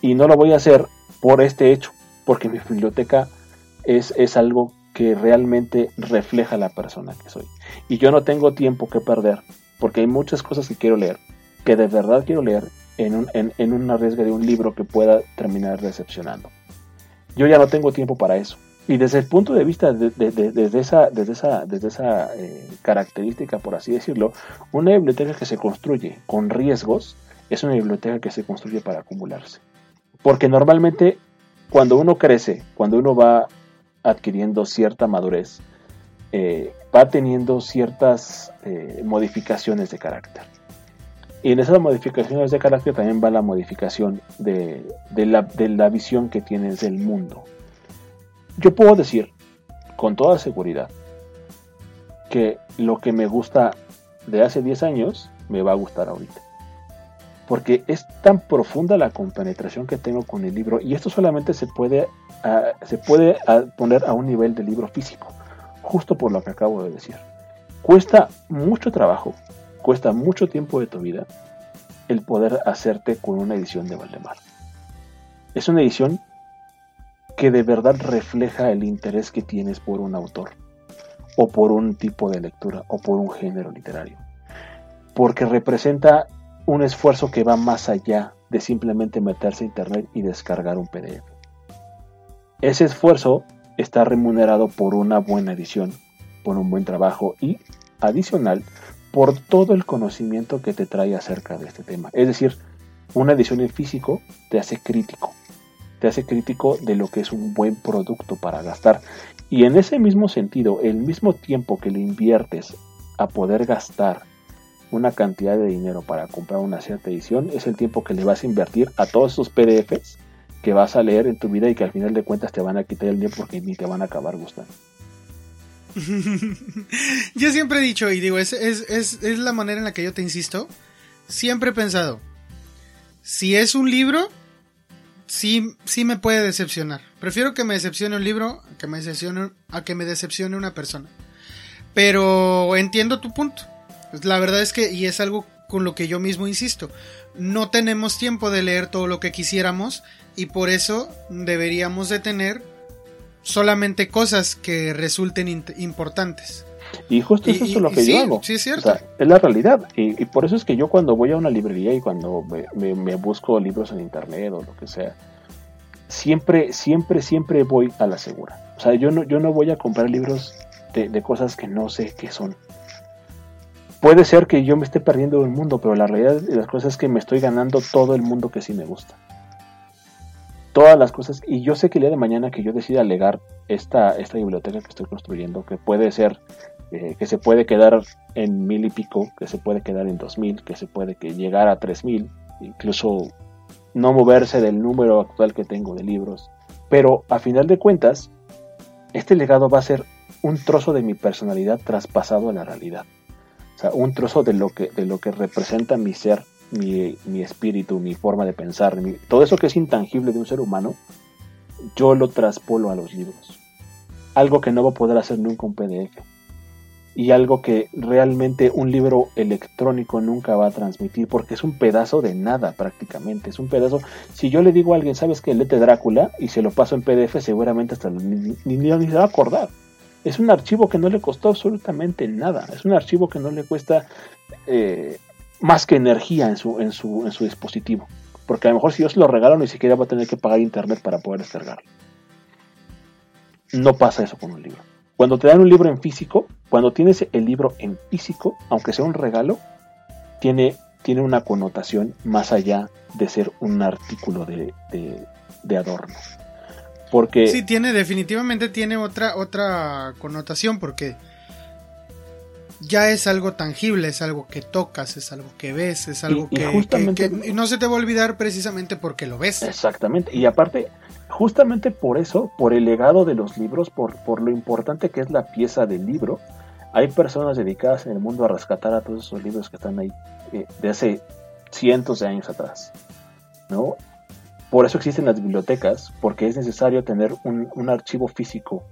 Y no lo voy a hacer por este hecho, porque mi biblioteca es, es algo que realmente refleja la persona que soy. Y yo no tengo tiempo que perder, porque hay muchas cosas que quiero leer, que de verdad quiero leer en, un, en, en una riesga de un libro que pueda terminar decepcionando. Yo ya no tengo tiempo para eso. Y desde el punto de vista, de, desde esa, desde esa, desde esa eh, característica, por así decirlo, una biblioteca que se construye con riesgos es una biblioteca que se construye para acumularse. Porque normalmente cuando uno crece, cuando uno va adquiriendo cierta madurez, eh, va teniendo ciertas eh, modificaciones de carácter. Y en esas modificaciones de carácter también va la modificación de, la, de la visión que tienes del mundo. Yo puedo decir con toda seguridad que lo que me gusta de hace 10 años me va a gustar ahorita. Porque es tan profunda la compenetración que tengo con el libro y esto solamente se puede, ah, se puede ah, poner a un nivel de libro físico, justo por lo que acabo de decir. Cuesta mucho trabajo, cuesta mucho tiempo de tu vida el poder hacerte con una edición de Valdemar. Es una edición que de verdad refleja el interés que tienes por un autor, o por un tipo de lectura, o por un género literario. Porque representa un esfuerzo que va más allá de simplemente meterse a internet y descargar un PDF. Ese esfuerzo está remunerado por una buena edición, por un buen trabajo y, adicional, por todo el conocimiento que te trae acerca de este tema. Es decir, una edición en físico te hace crítico, te hace crítico de lo que es un buen producto para gastar. Y en ese mismo sentido, el mismo tiempo que le inviertes a poder gastar una cantidad de dinero para comprar una cierta edición, es el tiempo que le vas a invertir a todos esos PDFs que vas a leer en tu vida y que al final de cuentas te van a quitar el día porque ni te van a acabar gustando. yo siempre he dicho, y digo, es, es, la manera en la que yo te insisto, siempre he pensado, si es un libro, sí, sí me puede decepcionar. Prefiero que me decepcione un libro a que me decepcione, a que me decepcione una persona. Pero entiendo tu punto. La verdad es que, y es algo con lo que yo mismo insisto, no tenemos tiempo de leer todo lo que quisiéramos y por eso deberíamos de tener solamente cosas que resulten importantes. Y justo eso es lo que yo hago. Sí, es cierto. es la realidad. Y, por eso es que yo cuando voy a una librería y cuando me, busco libros en internet o lo que sea, siempre, siempre, siempre voy a la segura. O sea, yo no, yo no voy a comprar libros de, de cosas que no sé qué son. Puede ser que yo me esté perdiendo el mundo, pero la realidad de las cosas es que me estoy ganando todo el mundo que sí me gusta todas las cosas. Y yo sé que el día de mañana que yo decida legar esta, esta biblioteca que estoy construyendo, que puede ser, eh, que se puede quedar en mil y pico, que se puede quedar en dos mil, que se puede que llegar a tres mil, incluso no moverse del número actual que tengo de libros. Pero a final de cuentas, este legado va a ser un trozo de mi personalidad traspasado a la realidad. O sea, un trozo de lo que, de lo que representa mi ser mi, espíritu, mi forma de pensar, todo eso que es intangible de un ser humano, yo lo traspolo a los libros. Algo que no va a poder hacer nunca un PDF. Y algo que realmente un libro electrónico nunca va a transmitir, porque es un pedazo de nada prácticamente. Es un pedazo. Si yo le digo a alguien, ¿sabes que Lete Drácula? y se lo paso en PDF, seguramente hasta ni, ni, se va a acordar. Es un archivo que no le costó absolutamente nada. Es un archivo que no le cuesta eh, más que energía en su, en su, en su dispositivo. Porque a lo mejor si yo se lo regalo ni siquiera va a tener que pagar internet para poder descargarlo. No pasa eso con un libro. Cuando te dan un libro en físico, cuando tienes el libro en físico, aunque sea un regalo, tiene, tiene una connotación más allá de ser un artículo de, de, de adorno. Porque... Sí, tiene, definitivamente tiene otra, otra connotación porque ya es algo tangible, es algo que tocas, es algo que ves, es algo que, no se te va a olvidar precisamente porque lo ves. Exactamente, y aparte, justamente por eso, por el legado de los libros, por, por lo importante que es la pieza del libro, hay personas dedicadas en el mundo a rescatar a todos esos libros que están ahí eh, de hace cientos de años atrás, ¿no? Por eso existen las bibliotecas, porque es necesario tener un, un archivo físico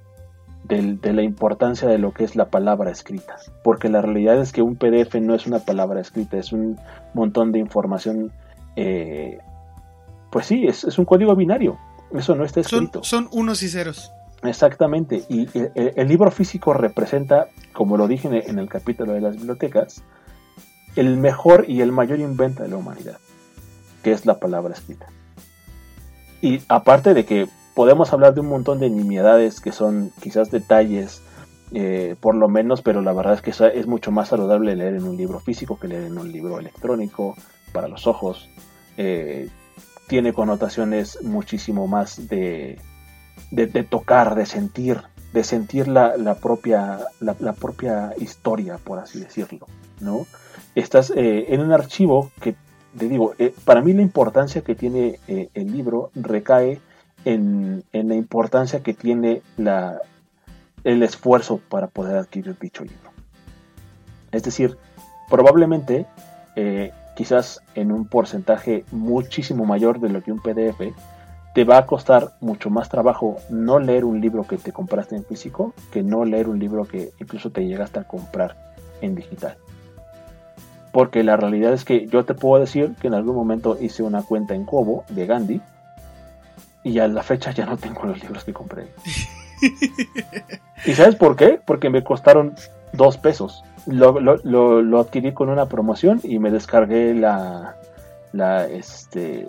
de la importancia de lo que es la palabra escrita, porque la realidad es que un PDF no es una palabra escrita, es un montón de información, eh, pues sí, es, un código binario, eso no está escrito. Son, unos y ceros. Exactamente, y el, libro físico representa, como lo dije en el, capítulo de las bibliotecas, el mejor y el mayor invento de la humanidad, que es la palabra escrita. Y aparte de que podemos hablar de un montón de nimiedades que son quizás detalles, eh, por lo menos, pero la verdad es que es mucho más saludable leer en un libro físico que leer en un libro electrónico para los ojos. Eh, tiene connotaciones muchísimo más de, de, tocar, de sentir, de sentir la, propia, la, propia historia, por así decirlo, ¿no? Estás eh, en un archivo que, te digo, eh, para mí la importancia que tiene eh, el libro recae en, la importancia que tiene la, el esfuerzo para poder adquirir dicho libro. Es decir, probablemente, quizás en un porcentaje muchísimo mayor de lo que un PDF, te va a costar mucho más trabajo no leer un libro que te compraste en físico que no leer un libro que incluso te llegaste a comprar en digital. Porque la realidad es que yo te puedo decir que en algún momento hice una cuenta en Kobo de Gandhi y a la fecha ya no tengo los libros que compré. ¿Y sabes por qué? Porque me costaron dos pesos. Lo, lo adquirí con una promoción y me descargué la, la, este,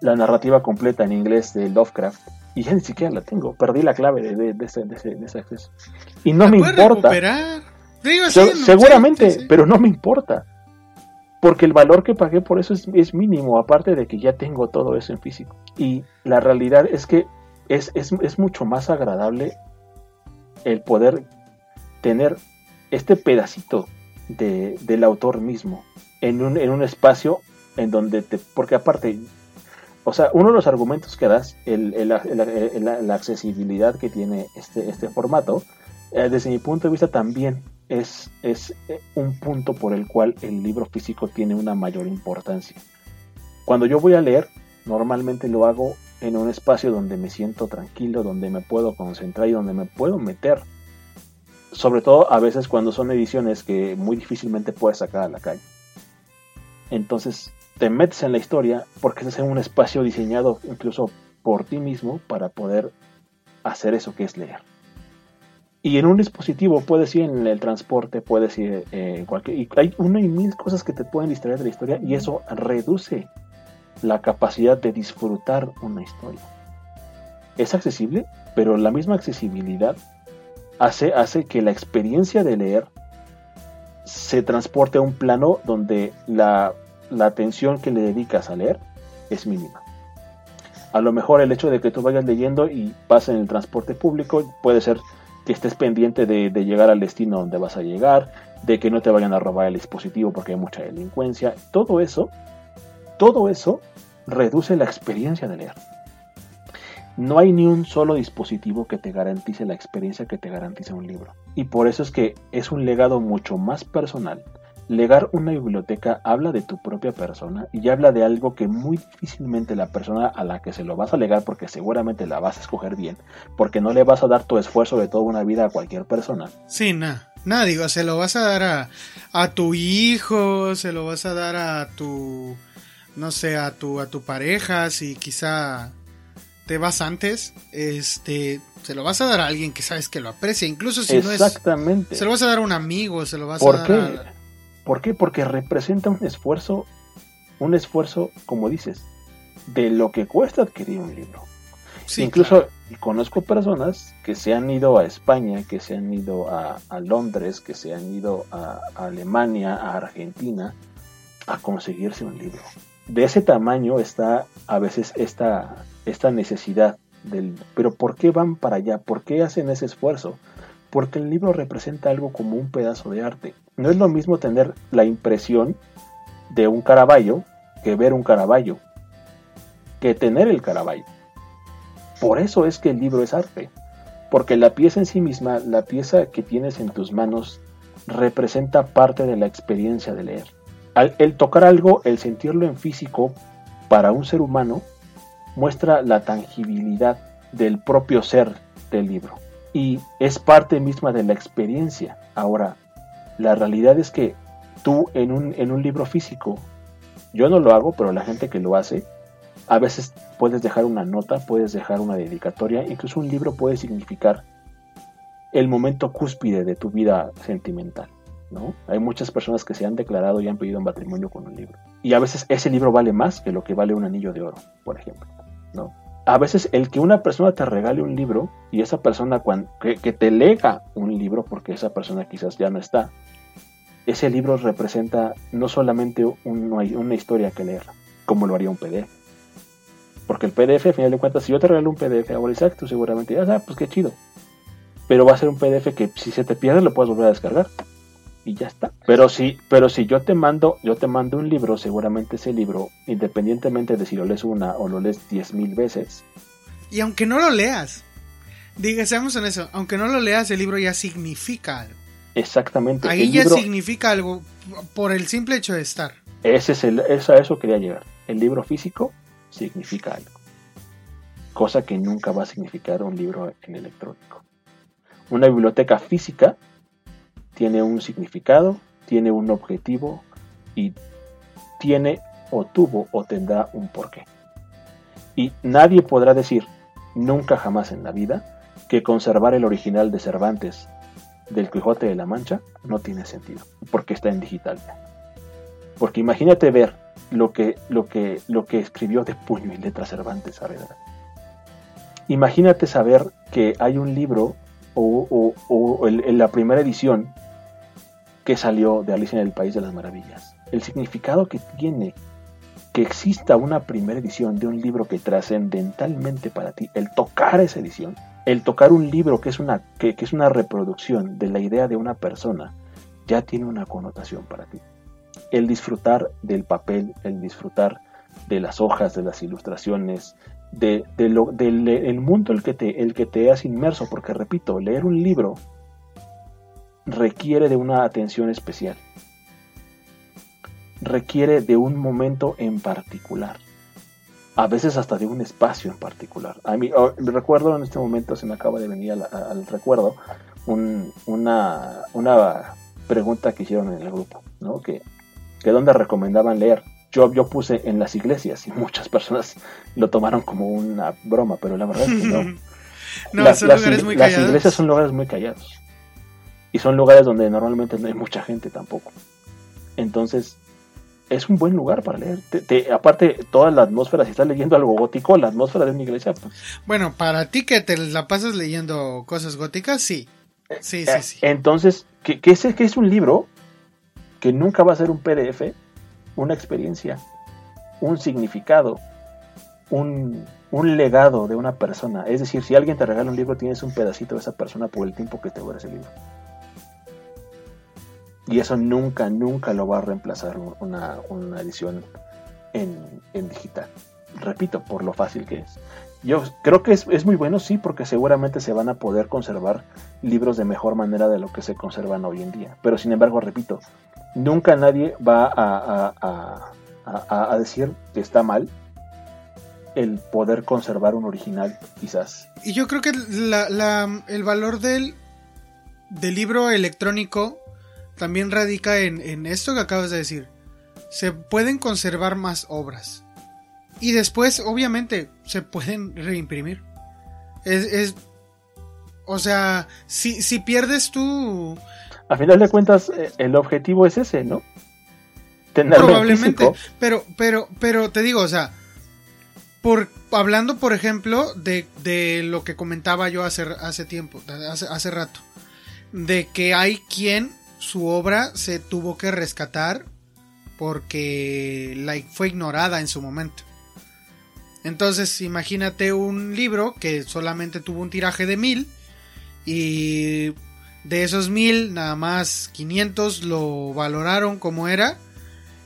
la narrativa completa en inglés de Lovecraft y ya ni siquiera la tengo. Perdí la clave de, de, ese, acceso. Y no me importa. seguramente, pero no me importa. Porque el valor que pagué por eso es, mínimo, aparte de que ya tengo todo eso en físico. Y la realidad es que es, es mucho más agradable el poder tener este pedacito de, del autor mismo en un, en un espacio en donde te... Porque aparte, o sea, uno de los argumentos que das, la accesibilidad que tiene este, este formato, eh, desde mi punto de vista también es, es eh, un punto por el cual el libro físico tiene una mayor importancia. Cuando yo voy a leer, normalmente lo hago en un espacio donde me siento tranquilo, donde me puedo concentrar y donde me puedo meter. Sobre todo a veces cuando son ediciones que muy difícilmente puedes sacar a la calle. Entonces, te metes en la historia porque es en un espacio diseñado incluso por ti mismo para poder hacer eso que es leer. Y en un dispositivo puedes ir en el transporte, puedes ir en cualquier... Y hay una y mil cosas que te pueden distraer de la historia y eso reduce la capacidad de disfrutar una historia. Es accesible, pero la misma accesibilidad hace, hace que la experiencia de leer se transporte a un plano donde la la atención que le dedicas a leer es mínima. A lo mejor el hecho de que tú vayas leyendo y pases en el transporte público puede ser que estés pendiente de, llegar al destino donde vas a llegar, de que no te vayan a robar el dispositivo porque hay mucha delincuencia. Todo eso, todo eso reduce la experiencia de leer. No hay ni un solo dispositivo que te garantice la experiencia que te garantiza un libro. Y por eso es que es un legado mucho más personal, Legar una biblioteca habla de tu propia persona y habla de algo que muy difícilmente la persona a la que se lo vas a legar, porque seguramente la vas a escoger bien, porque no le vas a dar tu esfuerzo de toda una vida a cualquier persona. Sí, nada, nada, digo, se lo vas a dar a, a tu hijo, se lo vas a dar a tu, no sé, a tu, a tu pareja, si quizá te vas antes, este, se lo vas a dar a alguien que sabes que lo aprecia, incluso si no es... Exactamente. Se lo vas a dar a un amigo, se lo vas a dar a ¿Por qué? Porque representa un esfuerzo, un esfuerzo, como dices, de lo que cuesta adquirir un libro. Incluso conozco personas que se han ido a España, que se han ido a, Londres, que se han ido a, Alemania, a Argentina, a conseguirse un libro. De ese tamaño está a veces esta, esta necesidad del... Pero ¿por qué van para allá? ¿Por qué hacen ese esfuerzo? Porque el libro representa algo como un pedazo de arte. No es lo mismo tener la impresión de un Caravaggio que ver un Caravaggio, que tener el Caravaggio. Por eso es que el libro es arte, porque la pieza en sí misma, la pieza que tienes en tus manos, representa parte de la experiencia de leer. el tocar algo, el sentirlo en físico, para un ser humano, muestra la tangibilidad del propio ser del libro y es parte misma de la experiencia. Ahora, la realidad es que tú en un, en un libro físico, yo no lo hago, pero la gente que lo hace, A veces puedes dejar una nota, puedes dejar una dedicatoria, incluso un libro puede significar el momento cúspide de tu vida sentimental. ¿no? Hay muchas personas que se han declarado y han pedido un matrimonio con un libro. Y a veces ese libro vale más que lo que vale un anillo de oro, por ejemplo. ¿no? A veces el que una persona te regale un libro y esa persona que, te lega un libro, porque esa persona quizás ya no está, ese libro representa no solamente una historia que leer, como lo haría un PDF. Porque el PDF, al final de cuentas, si yo te regalo un PDF ahora Isaac, tú seguramente ya ah, pues qué chido. Pero va a ser un PDF que si se te pierde lo puedes volver a descargar. Y ya está. Pero si, pero si yo te mando, yo te mando un libro, seguramente ese libro, independientemente de si lo lees una o lo lees diez mil veces. Y aunque no lo leas, diga, seamos en eso, aunque no lo leas, el libro ya significa algo. Exactamente. Ahí ya significa algo por el simple hecho de estar. Ese es el, eso, a eso quería llegar. El libro físico significa algo. Cosa que nunca va a significar un libro en electrónico. Una biblioteca física tiene un significado, tiene un objetivo y tiene o tuvo o tendrá un porqué. Y nadie podrá decir, nunca jamás en la vida, que conservar el original de Cervantes del Quijote de la Mancha no tiene sentido, porque está en digital. Porque imagínate ver lo que, lo que, lo que escribió de puño y letra Cervantes verdad Imagínate saber que hay un libro o, en la primera edición que salió de Alicia en el País de las Maravillas. El significado que tiene que exista una primera edición de un libro que trascendentalmente para ti, el tocar esa edición, el tocar un libro que es una, que, es una reproducción de la idea de una persona, ya tiene una connotación para ti. El disfrutar del papel, el disfrutar de las hojas, de las ilustraciones, de, lo, del mundo el que, te, el que te has inmerso, porque repito, leer un libro requiere de una atención especial, requiere de un momento en particular a veces hasta de un espacio en particular. A mí, oh, recuerdo en este momento, se me acaba de venir al, recuerdo, una, una pregunta que hicieron en el grupo, ¿no? Que, que dónde recomendaban leer. Yo, yo puse en las iglesias y muchas personas lo tomaron como una broma, pero la verdad es que no. no las, son lugares muy las iglesias son lugares muy callados. Y son lugares donde normalmente no hay mucha gente tampoco. Entonces, es un buen lugar para leer. aparte, toda la atmósfera, si estás leyendo algo gótico, la atmósfera de una iglesia. Pues, bueno, para ti que te la pasas leyendo cosas góticas, sí. Sí, sí, eh, sí. Entonces, ¿qué, es, que es un libro que nunca va a ser un PDF, una experiencia, un significado, un, un legado de una persona. Es decir, si alguien te regala un libro, tienes un pedacito de esa persona por el tiempo que te dura ese libro. Y eso nunca, nunca lo va a reemplazar una, edición en, digital. Repito, por lo fácil que es. Yo creo que es, muy bueno, sí, porque seguramente se van a poder conservar libros de mejor manera de lo que se conservan hoy en día. Pero sin embargo, repito, nunca nadie va a, decir que está mal el poder conservar un original, quizás. Y yo creo que el valor del, del libro electrónico también radica en, esto que acabas de decir. Se pueden conservar más obras. Y después, obviamente, se pueden reimprimir. Es, o sea, si, si pierdes tú... A final de cuentas, eh, el objetivo es ese, ¿no? Probablemente. Pero, pero, pero te digo, o sea, por, hablando, por ejemplo, de, de lo que comentaba yo hace, hace tiempo, hace, hace rato, de que hay quien su obra se tuvo que rescatar porque fue ignorada en su momento. Entonces, imagínate un libro que solamente tuvo un tiraje de mil y de esos mil, nada más 500 lo valoraron como era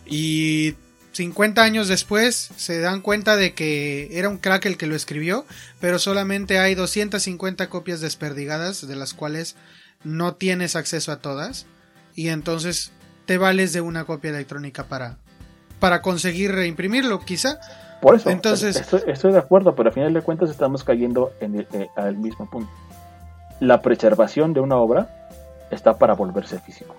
y 50 años después se dan cuenta de que era un crack el que lo escribió, pero solamente hay 250 copias desperdigadas de las cuales no tienes acceso a todas y entonces te vales de una copia electrónica para, para conseguir reimprimirlo, quizá. Por eso, entonces, estoy, de acuerdo, pero al final de cuentas estamos cayendo en el, eh, al mismo punto. La preservación de una obra está para volverse físico.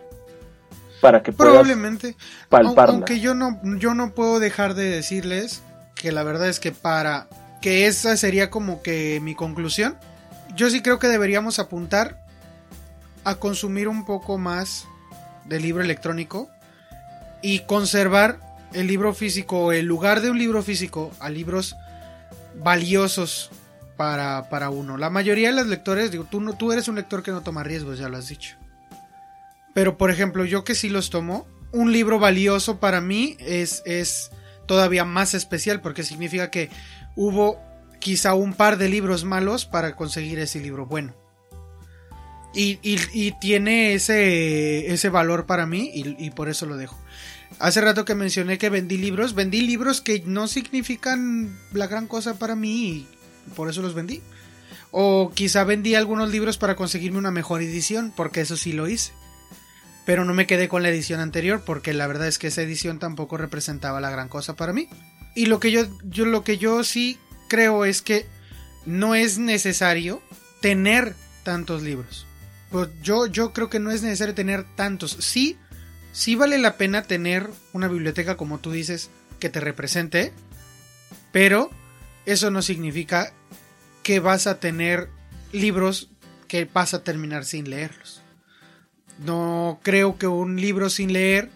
Para que Probablemente. Palparla. Aunque yo no, yo no puedo dejar de decirles que la verdad es que para que esa sería como que mi conclusión, yo sí creo que deberíamos apuntar a consumir un poco más de libro electrónico y conservar el libro físico, el lugar de un libro físico a libros valiosos para, para uno. La mayoría de los lectores, digo, tú, no, tú eres un lector que no toma riesgos, ya lo has dicho. Pero por ejemplo, yo que sí los tomo, un libro valioso para mí es, es todavía más especial porque significa que hubo quizá un par de libros malos para conseguir ese libro bueno. Y, tiene ese, valor para mí y, por eso lo dejo. Hace rato que mencioné que vendí libros, vendí libros que no significan la gran cosa para mí y por eso los vendí. O quizá vendí algunos libros para conseguirme una mejor edición, porque eso sí lo hice pero no me quedé con la edición anterior porque la verdad es que esa edición tampoco representaba la gran cosa para mí. Y lo que yo lo que yo sí creo es que no es necesario tener tantos libros. Pues yo, yo creo que no es necesario tener tantos. Sí, sí vale la pena tener una biblioteca, como tú dices, que te represente, pero eso no significa que vas a tener libros que vas a terminar sin leerlos. No creo que un libro sin leer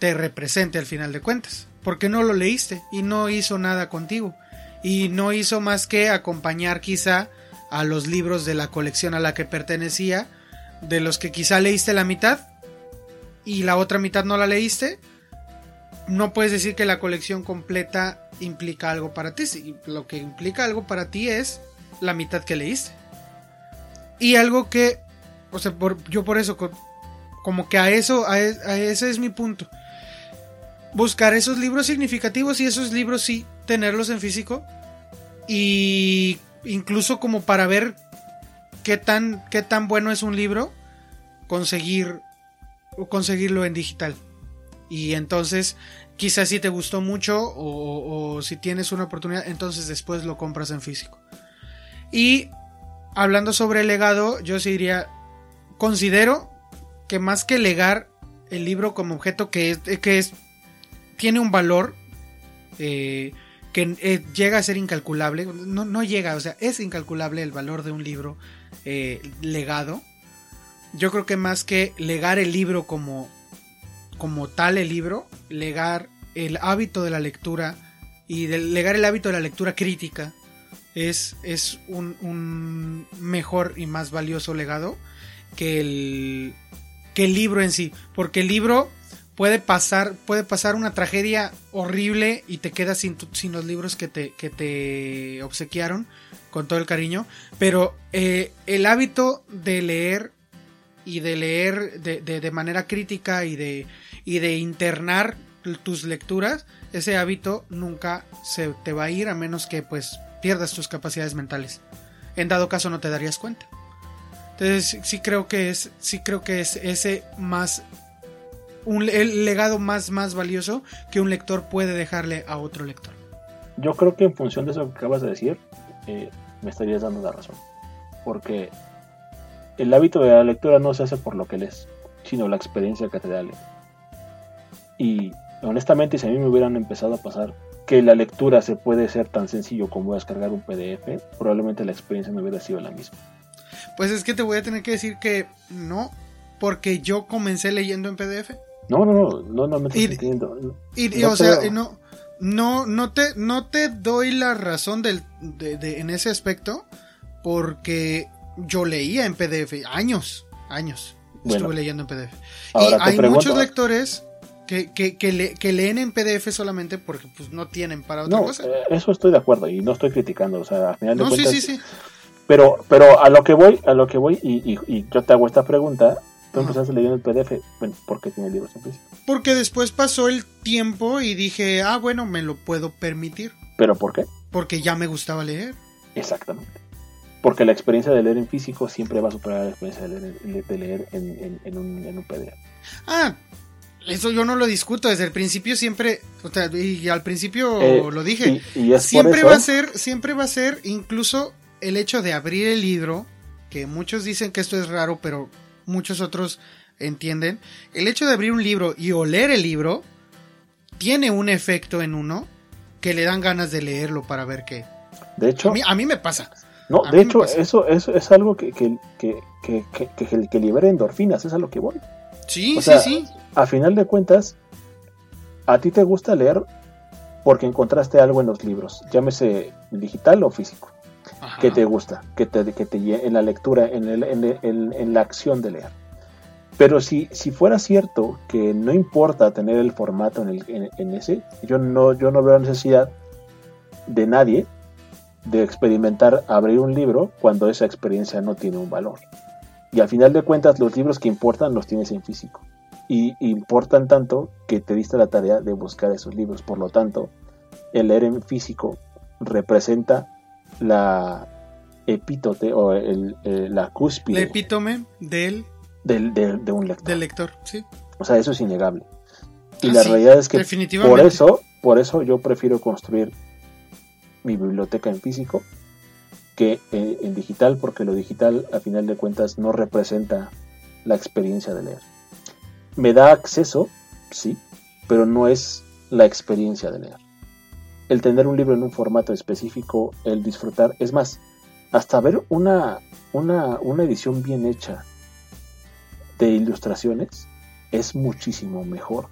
te represente al final de cuentas, porque no lo leíste y no hizo nada contigo. Y no hizo más que acompañar quizá a los libros de la colección a la que pertenecía, de los que quizá leíste la mitad y la otra mitad no la leíste. No puedes decir que la colección completa implica algo para ti. Lo que implica algo para ti es la mitad que leíste. Y algo que o sea, yo por eso, como que a eso, a, ese es mi punto. Buscar esos libros significativos y esos libros sí, tenerlos en físico. Y incluso como para ver qué tan, qué tan bueno es un libro, conseguir, conseguirlo en digital. Y entonces, quizás si te gustó mucho o, si tienes una oportunidad, entonces después lo compras en físico. Y hablando sobre el legado, yo diría, considero que más que legar el libro como objeto que es, que es tiene un valor eh, que eh, llega a ser incalculable, no, no, llega, o sea, es incalculable el valor de un libro eh, legado. Yo creo que más que legar el libro como, como tal el libro, legar el hábito de la lectura y de, legar el hábito de la lectura crítica es, es un, un mejor y más valioso legado que el, que el libro en sí. Porque el libro puede pasar, puede pasar una tragedia horrible y te quedas sin, sin los libros que te, que te obsequiaron con todo el cariño. Pero eh, el hábito de leer y de leer de, de, manera crítica y de, y de internar tus lecturas, ese hábito nunca se te va a ir a menos que pues pierdas tus capacidades mentales. En dado caso no te darías cuenta. Entonces sí creo que es, sí creo que es ese más un el legado más más valioso que un lector puede dejarle a otro lector. Yo creo que en función de eso que acabas de decir, eh, me estarías dando la razón. Porque el hábito de la lectura no se hace por lo que lees, sino la experiencia que te da leer. Y honestamente, si a mí me hubieran empezado a pasar que la lectura se puede ser tan sencillo como descargar un PDF, probablemente la experiencia no hubiera sido la misma. Pues es que te voy a tener que decir que no, porque yo comencé leyendo en PDF. No, no, no, no, no me estoy entendiendo. Y, o sea, no, no, no te, no te doy la razón del, de, en ese aspecto, porque yo leía en PDF años, años. estuve leyendo en PDF. Y hay muchos lectores que, que, que, leen en PDF solamente porque pues no tienen para otra cosa. Eh, eso estoy de acuerdo y no estoy criticando. O sea, al final de cuentas, sí, sí, sí. Pero, pero a lo que voy, a lo que voy, y, y, yo te hago esta pregunta, tú empezaste leyendo el PDF, bueno, ¿por qué tiene libros en físico? Porque después pasó el tiempo y dije, ah, bueno, me lo puedo permitir. ¿Pero por qué? Porque ya me gustaba leer. Exactamente. Porque la experiencia de leer en físico siempre va a superar la experiencia de leer, de leer en, en, un, en un PDF. Ah, eso yo no lo discuto desde el principio siempre, o sea, y al principio eh, lo dije, y, siempre va a ser, siempre va a ser incluso el hecho de abrir el libro, que muchos dicen que esto es raro, pero muchos otros entienden, el hecho de abrir un libro y oler el libro tiene un efecto en uno que le dan ganas de leerlo para ver qué. De hecho, a mí, me pasa. No, de hecho, eso, eso es algo que, que, que, que, que libera endorfinas, es a lo que voy. Sí, sí, sí. A final de cuentas, a ti te gusta leer porque encontraste algo en los libros, llámese digital o físico, que te gusta, que te, que te en la lectura, en, el, en, la acción de leer. Pero si, si fuera cierto que no importa tener el formato en, ese, yo no, yo no veo necesidad de nadie de experimentar abrir un libro cuando esa experiencia no tiene un valor. Y al final de cuentas los libros que importan los tienes en físico y importan tanto que te diste la tarea de buscar esos libros. Por lo tanto, el leer en físico representa la epítote o el, la cúspide. Epítome del, del, de un lector. Del lector, sí. O sea, eso es innegable. Y la realidad es que por eso, por eso yo prefiero construir mi biblioteca en físico que en, en digital, porque lo digital a final de cuentas no representa la experiencia de leer me da acceso, sí, pero no es la experiencia de leer. El tener un libro en un formato específico, el disfrutar, es más, hasta ver una, una, una edición bien hecha de ilustraciones es muchísimo mejor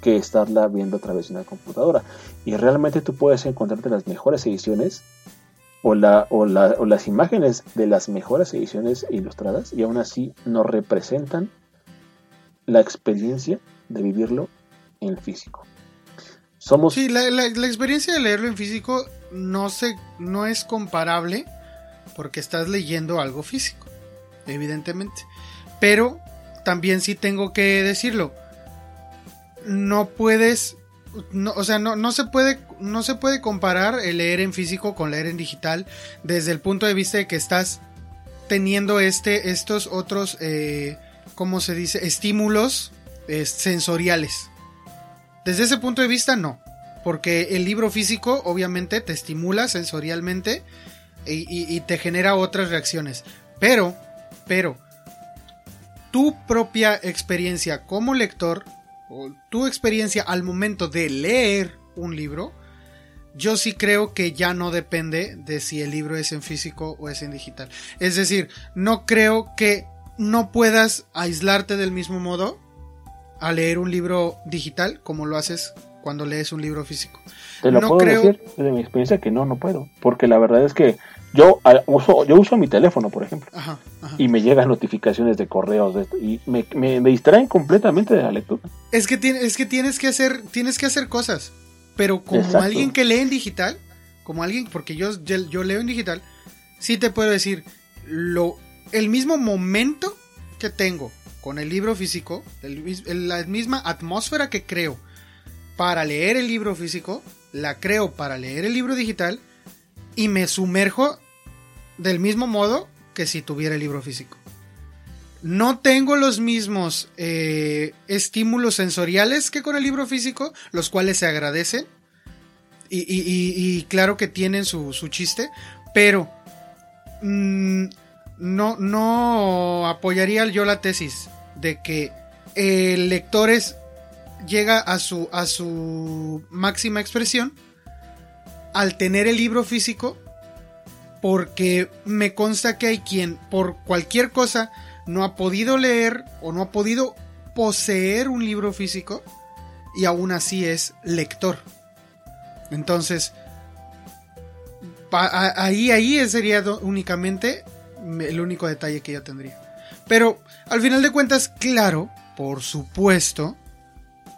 que estarla viendo a través de una computadora. Y realmente tú puedes encontrarte las mejores ediciones o, la, o, la, o las imágenes de las mejores ediciones ilustradas y aún así no representan la experiencia de vivirlo en físico. Sí, la, experiencia de leerlo en físico no, se, no es comparable porque estás leyendo algo físico, evidentemente. Pero también sí tengo que decirlo. No puedes, o sea, no, no, se puede, no se puede comparar el leer en físico con leer en digital desde el punto de vista de que estás teniendo este, estos otros eh, ¿cómo se dice? Estímulos eh, sensoriales. Desde ese punto de vista, no. Porque el libro físico, obviamente, te estimula sensorialmente y, te genera otras reacciones. Pero, pero, tu propia experiencia como lector, o tu experiencia al momento de leer un libro, yo sí creo que ya no depende de si el libro es en físico o es en digital. Es decir, no creo que no puedas aislarte del mismo modo a leer un libro digital como lo haces cuando lees un libro físico. Te lo puedo decir desde mi experiencia que no, no puedo. Porque la verdad es que yo uso, yo uso mi teléfono, por ejemplo, y me llegan notificaciones de correos de y me, distraen completamente de la lectura. Es que, es que tienes que hacer, tienes que hacer cosas. Pero como alguien que lee en digital, como alguien, porque yo, yo leo en digital, sí te puedo decir, lo, el mismo momento que tengo con el libro físico, la misma atmósfera que creo para leer el libro físico, la creo para leer el libro digital y me sumerjo del mismo modo que si tuviera el libro físico. No tengo los mismos eh, estímulos sensoriales que con el libro físico, los cuales se agradecen. Y, claro que tienen su, chiste, pero mm, no, no apoyaría yo la tesis de que el lector llega a su, a su máxima expresión al tener el libro físico porque me consta que hay quien por cualquier cosa no ha podido leer o no ha podido poseer un libro físico y aún así es lector. Entonces, ahí, ahí sería únicamente el único detalle que yo tendría. Pero al final de cuentas, claro, por supuesto,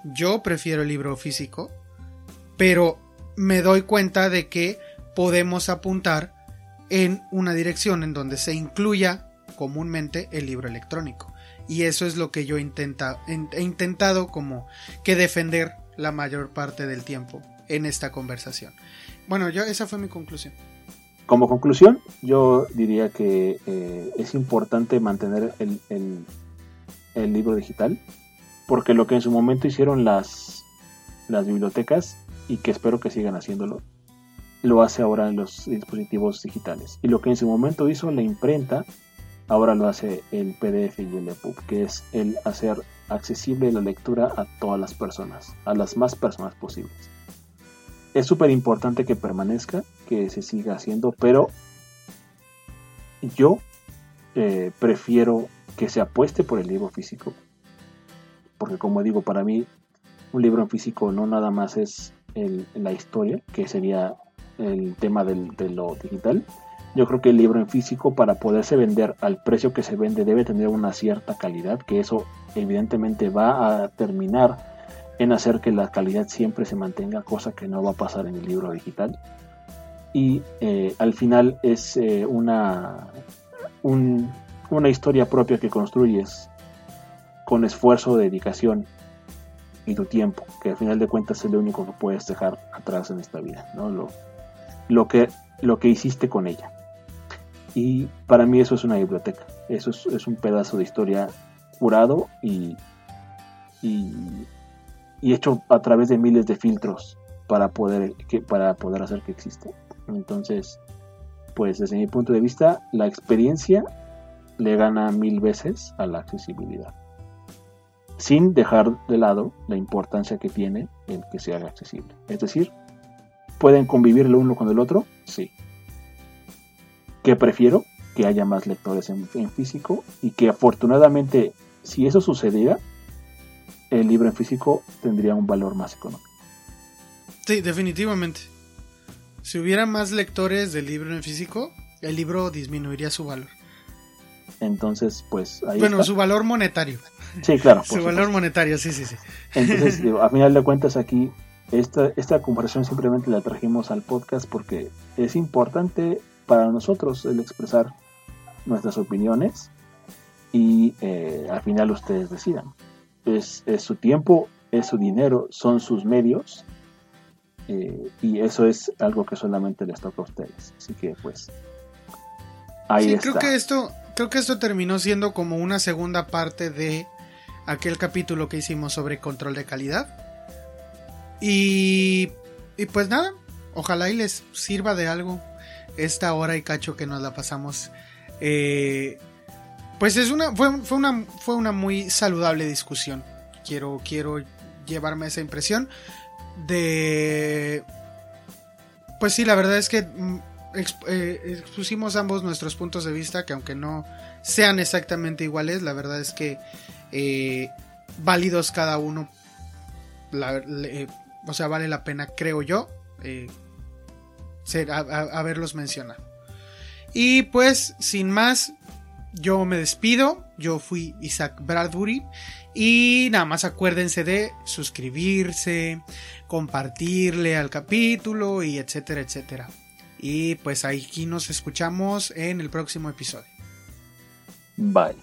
yo prefiero el libro físico, pero me doy cuenta de que podemos apuntar en una dirección en donde se incluya comúnmente el libro electrónico. Y eso es lo que yo intenta, he intentado como que defender la mayor parte del tiempo en esta conversación. Bueno, yo esa fue mi conclusión. Como conclusión, yo diría que eh, es importante mantener el, libro digital, porque lo que en su momento hicieron las, las bibliotecas, y que espero que sigan haciéndolo, lo hace ahora en los dispositivos digitales. Y lo que en su momento hizo la imprenta, ahora lo hace el PDF y el EPUB, que es el hacer accesible la lectura a todas las personas, a las más personas posibles. Es súper importante que permanezca, que se siga haciendo, pero yo eh, prefiero que se apueste por el libro físico, porque como digo, para mí un libro en físico no nada más es la historia, que sería el tema de lo digital. Yo creo que el libro en físico para poderse vender al precio que se vende debe tener una cierta calidad, que eso evidentemente va a terminar en hacer que la calidad siempre se mantenga, cosa que no va a pasar en el libro digital. Y eh, al final es eh, una, una historia propia que construyes con esfuerzo, dedicación y tu tiempo, que al final de cuentas es lo único que puedes dejar atrás en esta vida, ¿no? Lo, lo, que, lo que hiciste con ella. Y para mí eso es una biblioteca, eso es, un pedazo de historia curado y y hecho a través de miles de filtros para poder, que, para poder hacer que exista. Entonces, pues desde mi punto de vista, la experiencia le gana mil veces a la accesibilidad. Sin dejar de lado la importancia que tiene el que se haga accesible. Es decir, ¿pueden convivir el uno con el otro? Sí. ¿Qué prefiero? Que haya más lectores en, en físico y que afortunadamente, si eso sucediera, el libro en físico tendría un valor más económico. Sí, definitivamente. Si hubiera más lectores del libro en físico, el libro disminuiría su valor. Entonces, pues ahí Bueno, su valor monetario. Sí, claro. su valor monetario, sí, sí, sí. Entonces, a final de cuentas aquí, esta, esta comparación simplemente la trajimos al podcast porque es importante para nosotros el expresar nuestras opiniones y eh, al final ustedes decidan es, su tiempo, es su dinero, son sus medios. Eh, y eso es algo que solamente les toca a ustedes. Así que pues ahí Creo que esto, creo que esto terminó siendo como una segunda parte de aquel capítulo que hicimos sobre control de calidad. Y, y pues nada, ojalá y les sirva de algo esta hora y cacho que nos la pasamos eh, pues es una fue, una fue una muy saludable discusión. Quiero quiero llevarme esa impresión de pues sí, la verdad es que mm, eh, expusimos ambos nuestros puntos de vista que aunque no sean exactamente iguales, la verdad es que eh, válidos cada uno. o sea, vale la pena, creo yo, eh, ser, haberlos mencionado. Y pues, sin más, yo me despido, yo fui Isaac Bradbury y nada más acuérdense de suscribirse, compartirle al capítulo y etcétera, etcétera. Y pues aquí nos escuchamos en el próximo episodio. Bye.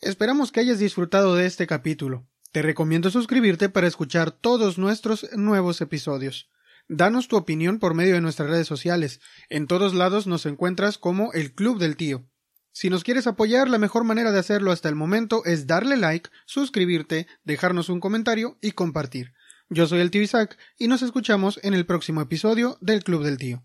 Esperamos que hayas disfrutado de este capítulo. Te recomiendo suscribirte para escuchar todos nuestros nuevos episodios. Danos tu opinión por medio de nuestras redes sociales. En todos lados nos encuentras como el Club del Tío. Si nos quieres apoyar, la mejor manera de hacerlo hasta el momento es darle like, suscribirte, dejarnos un comentario y compartir. Yo soy el tío Isaac y nos escuchamos en el próximo episodio del Club del Tío.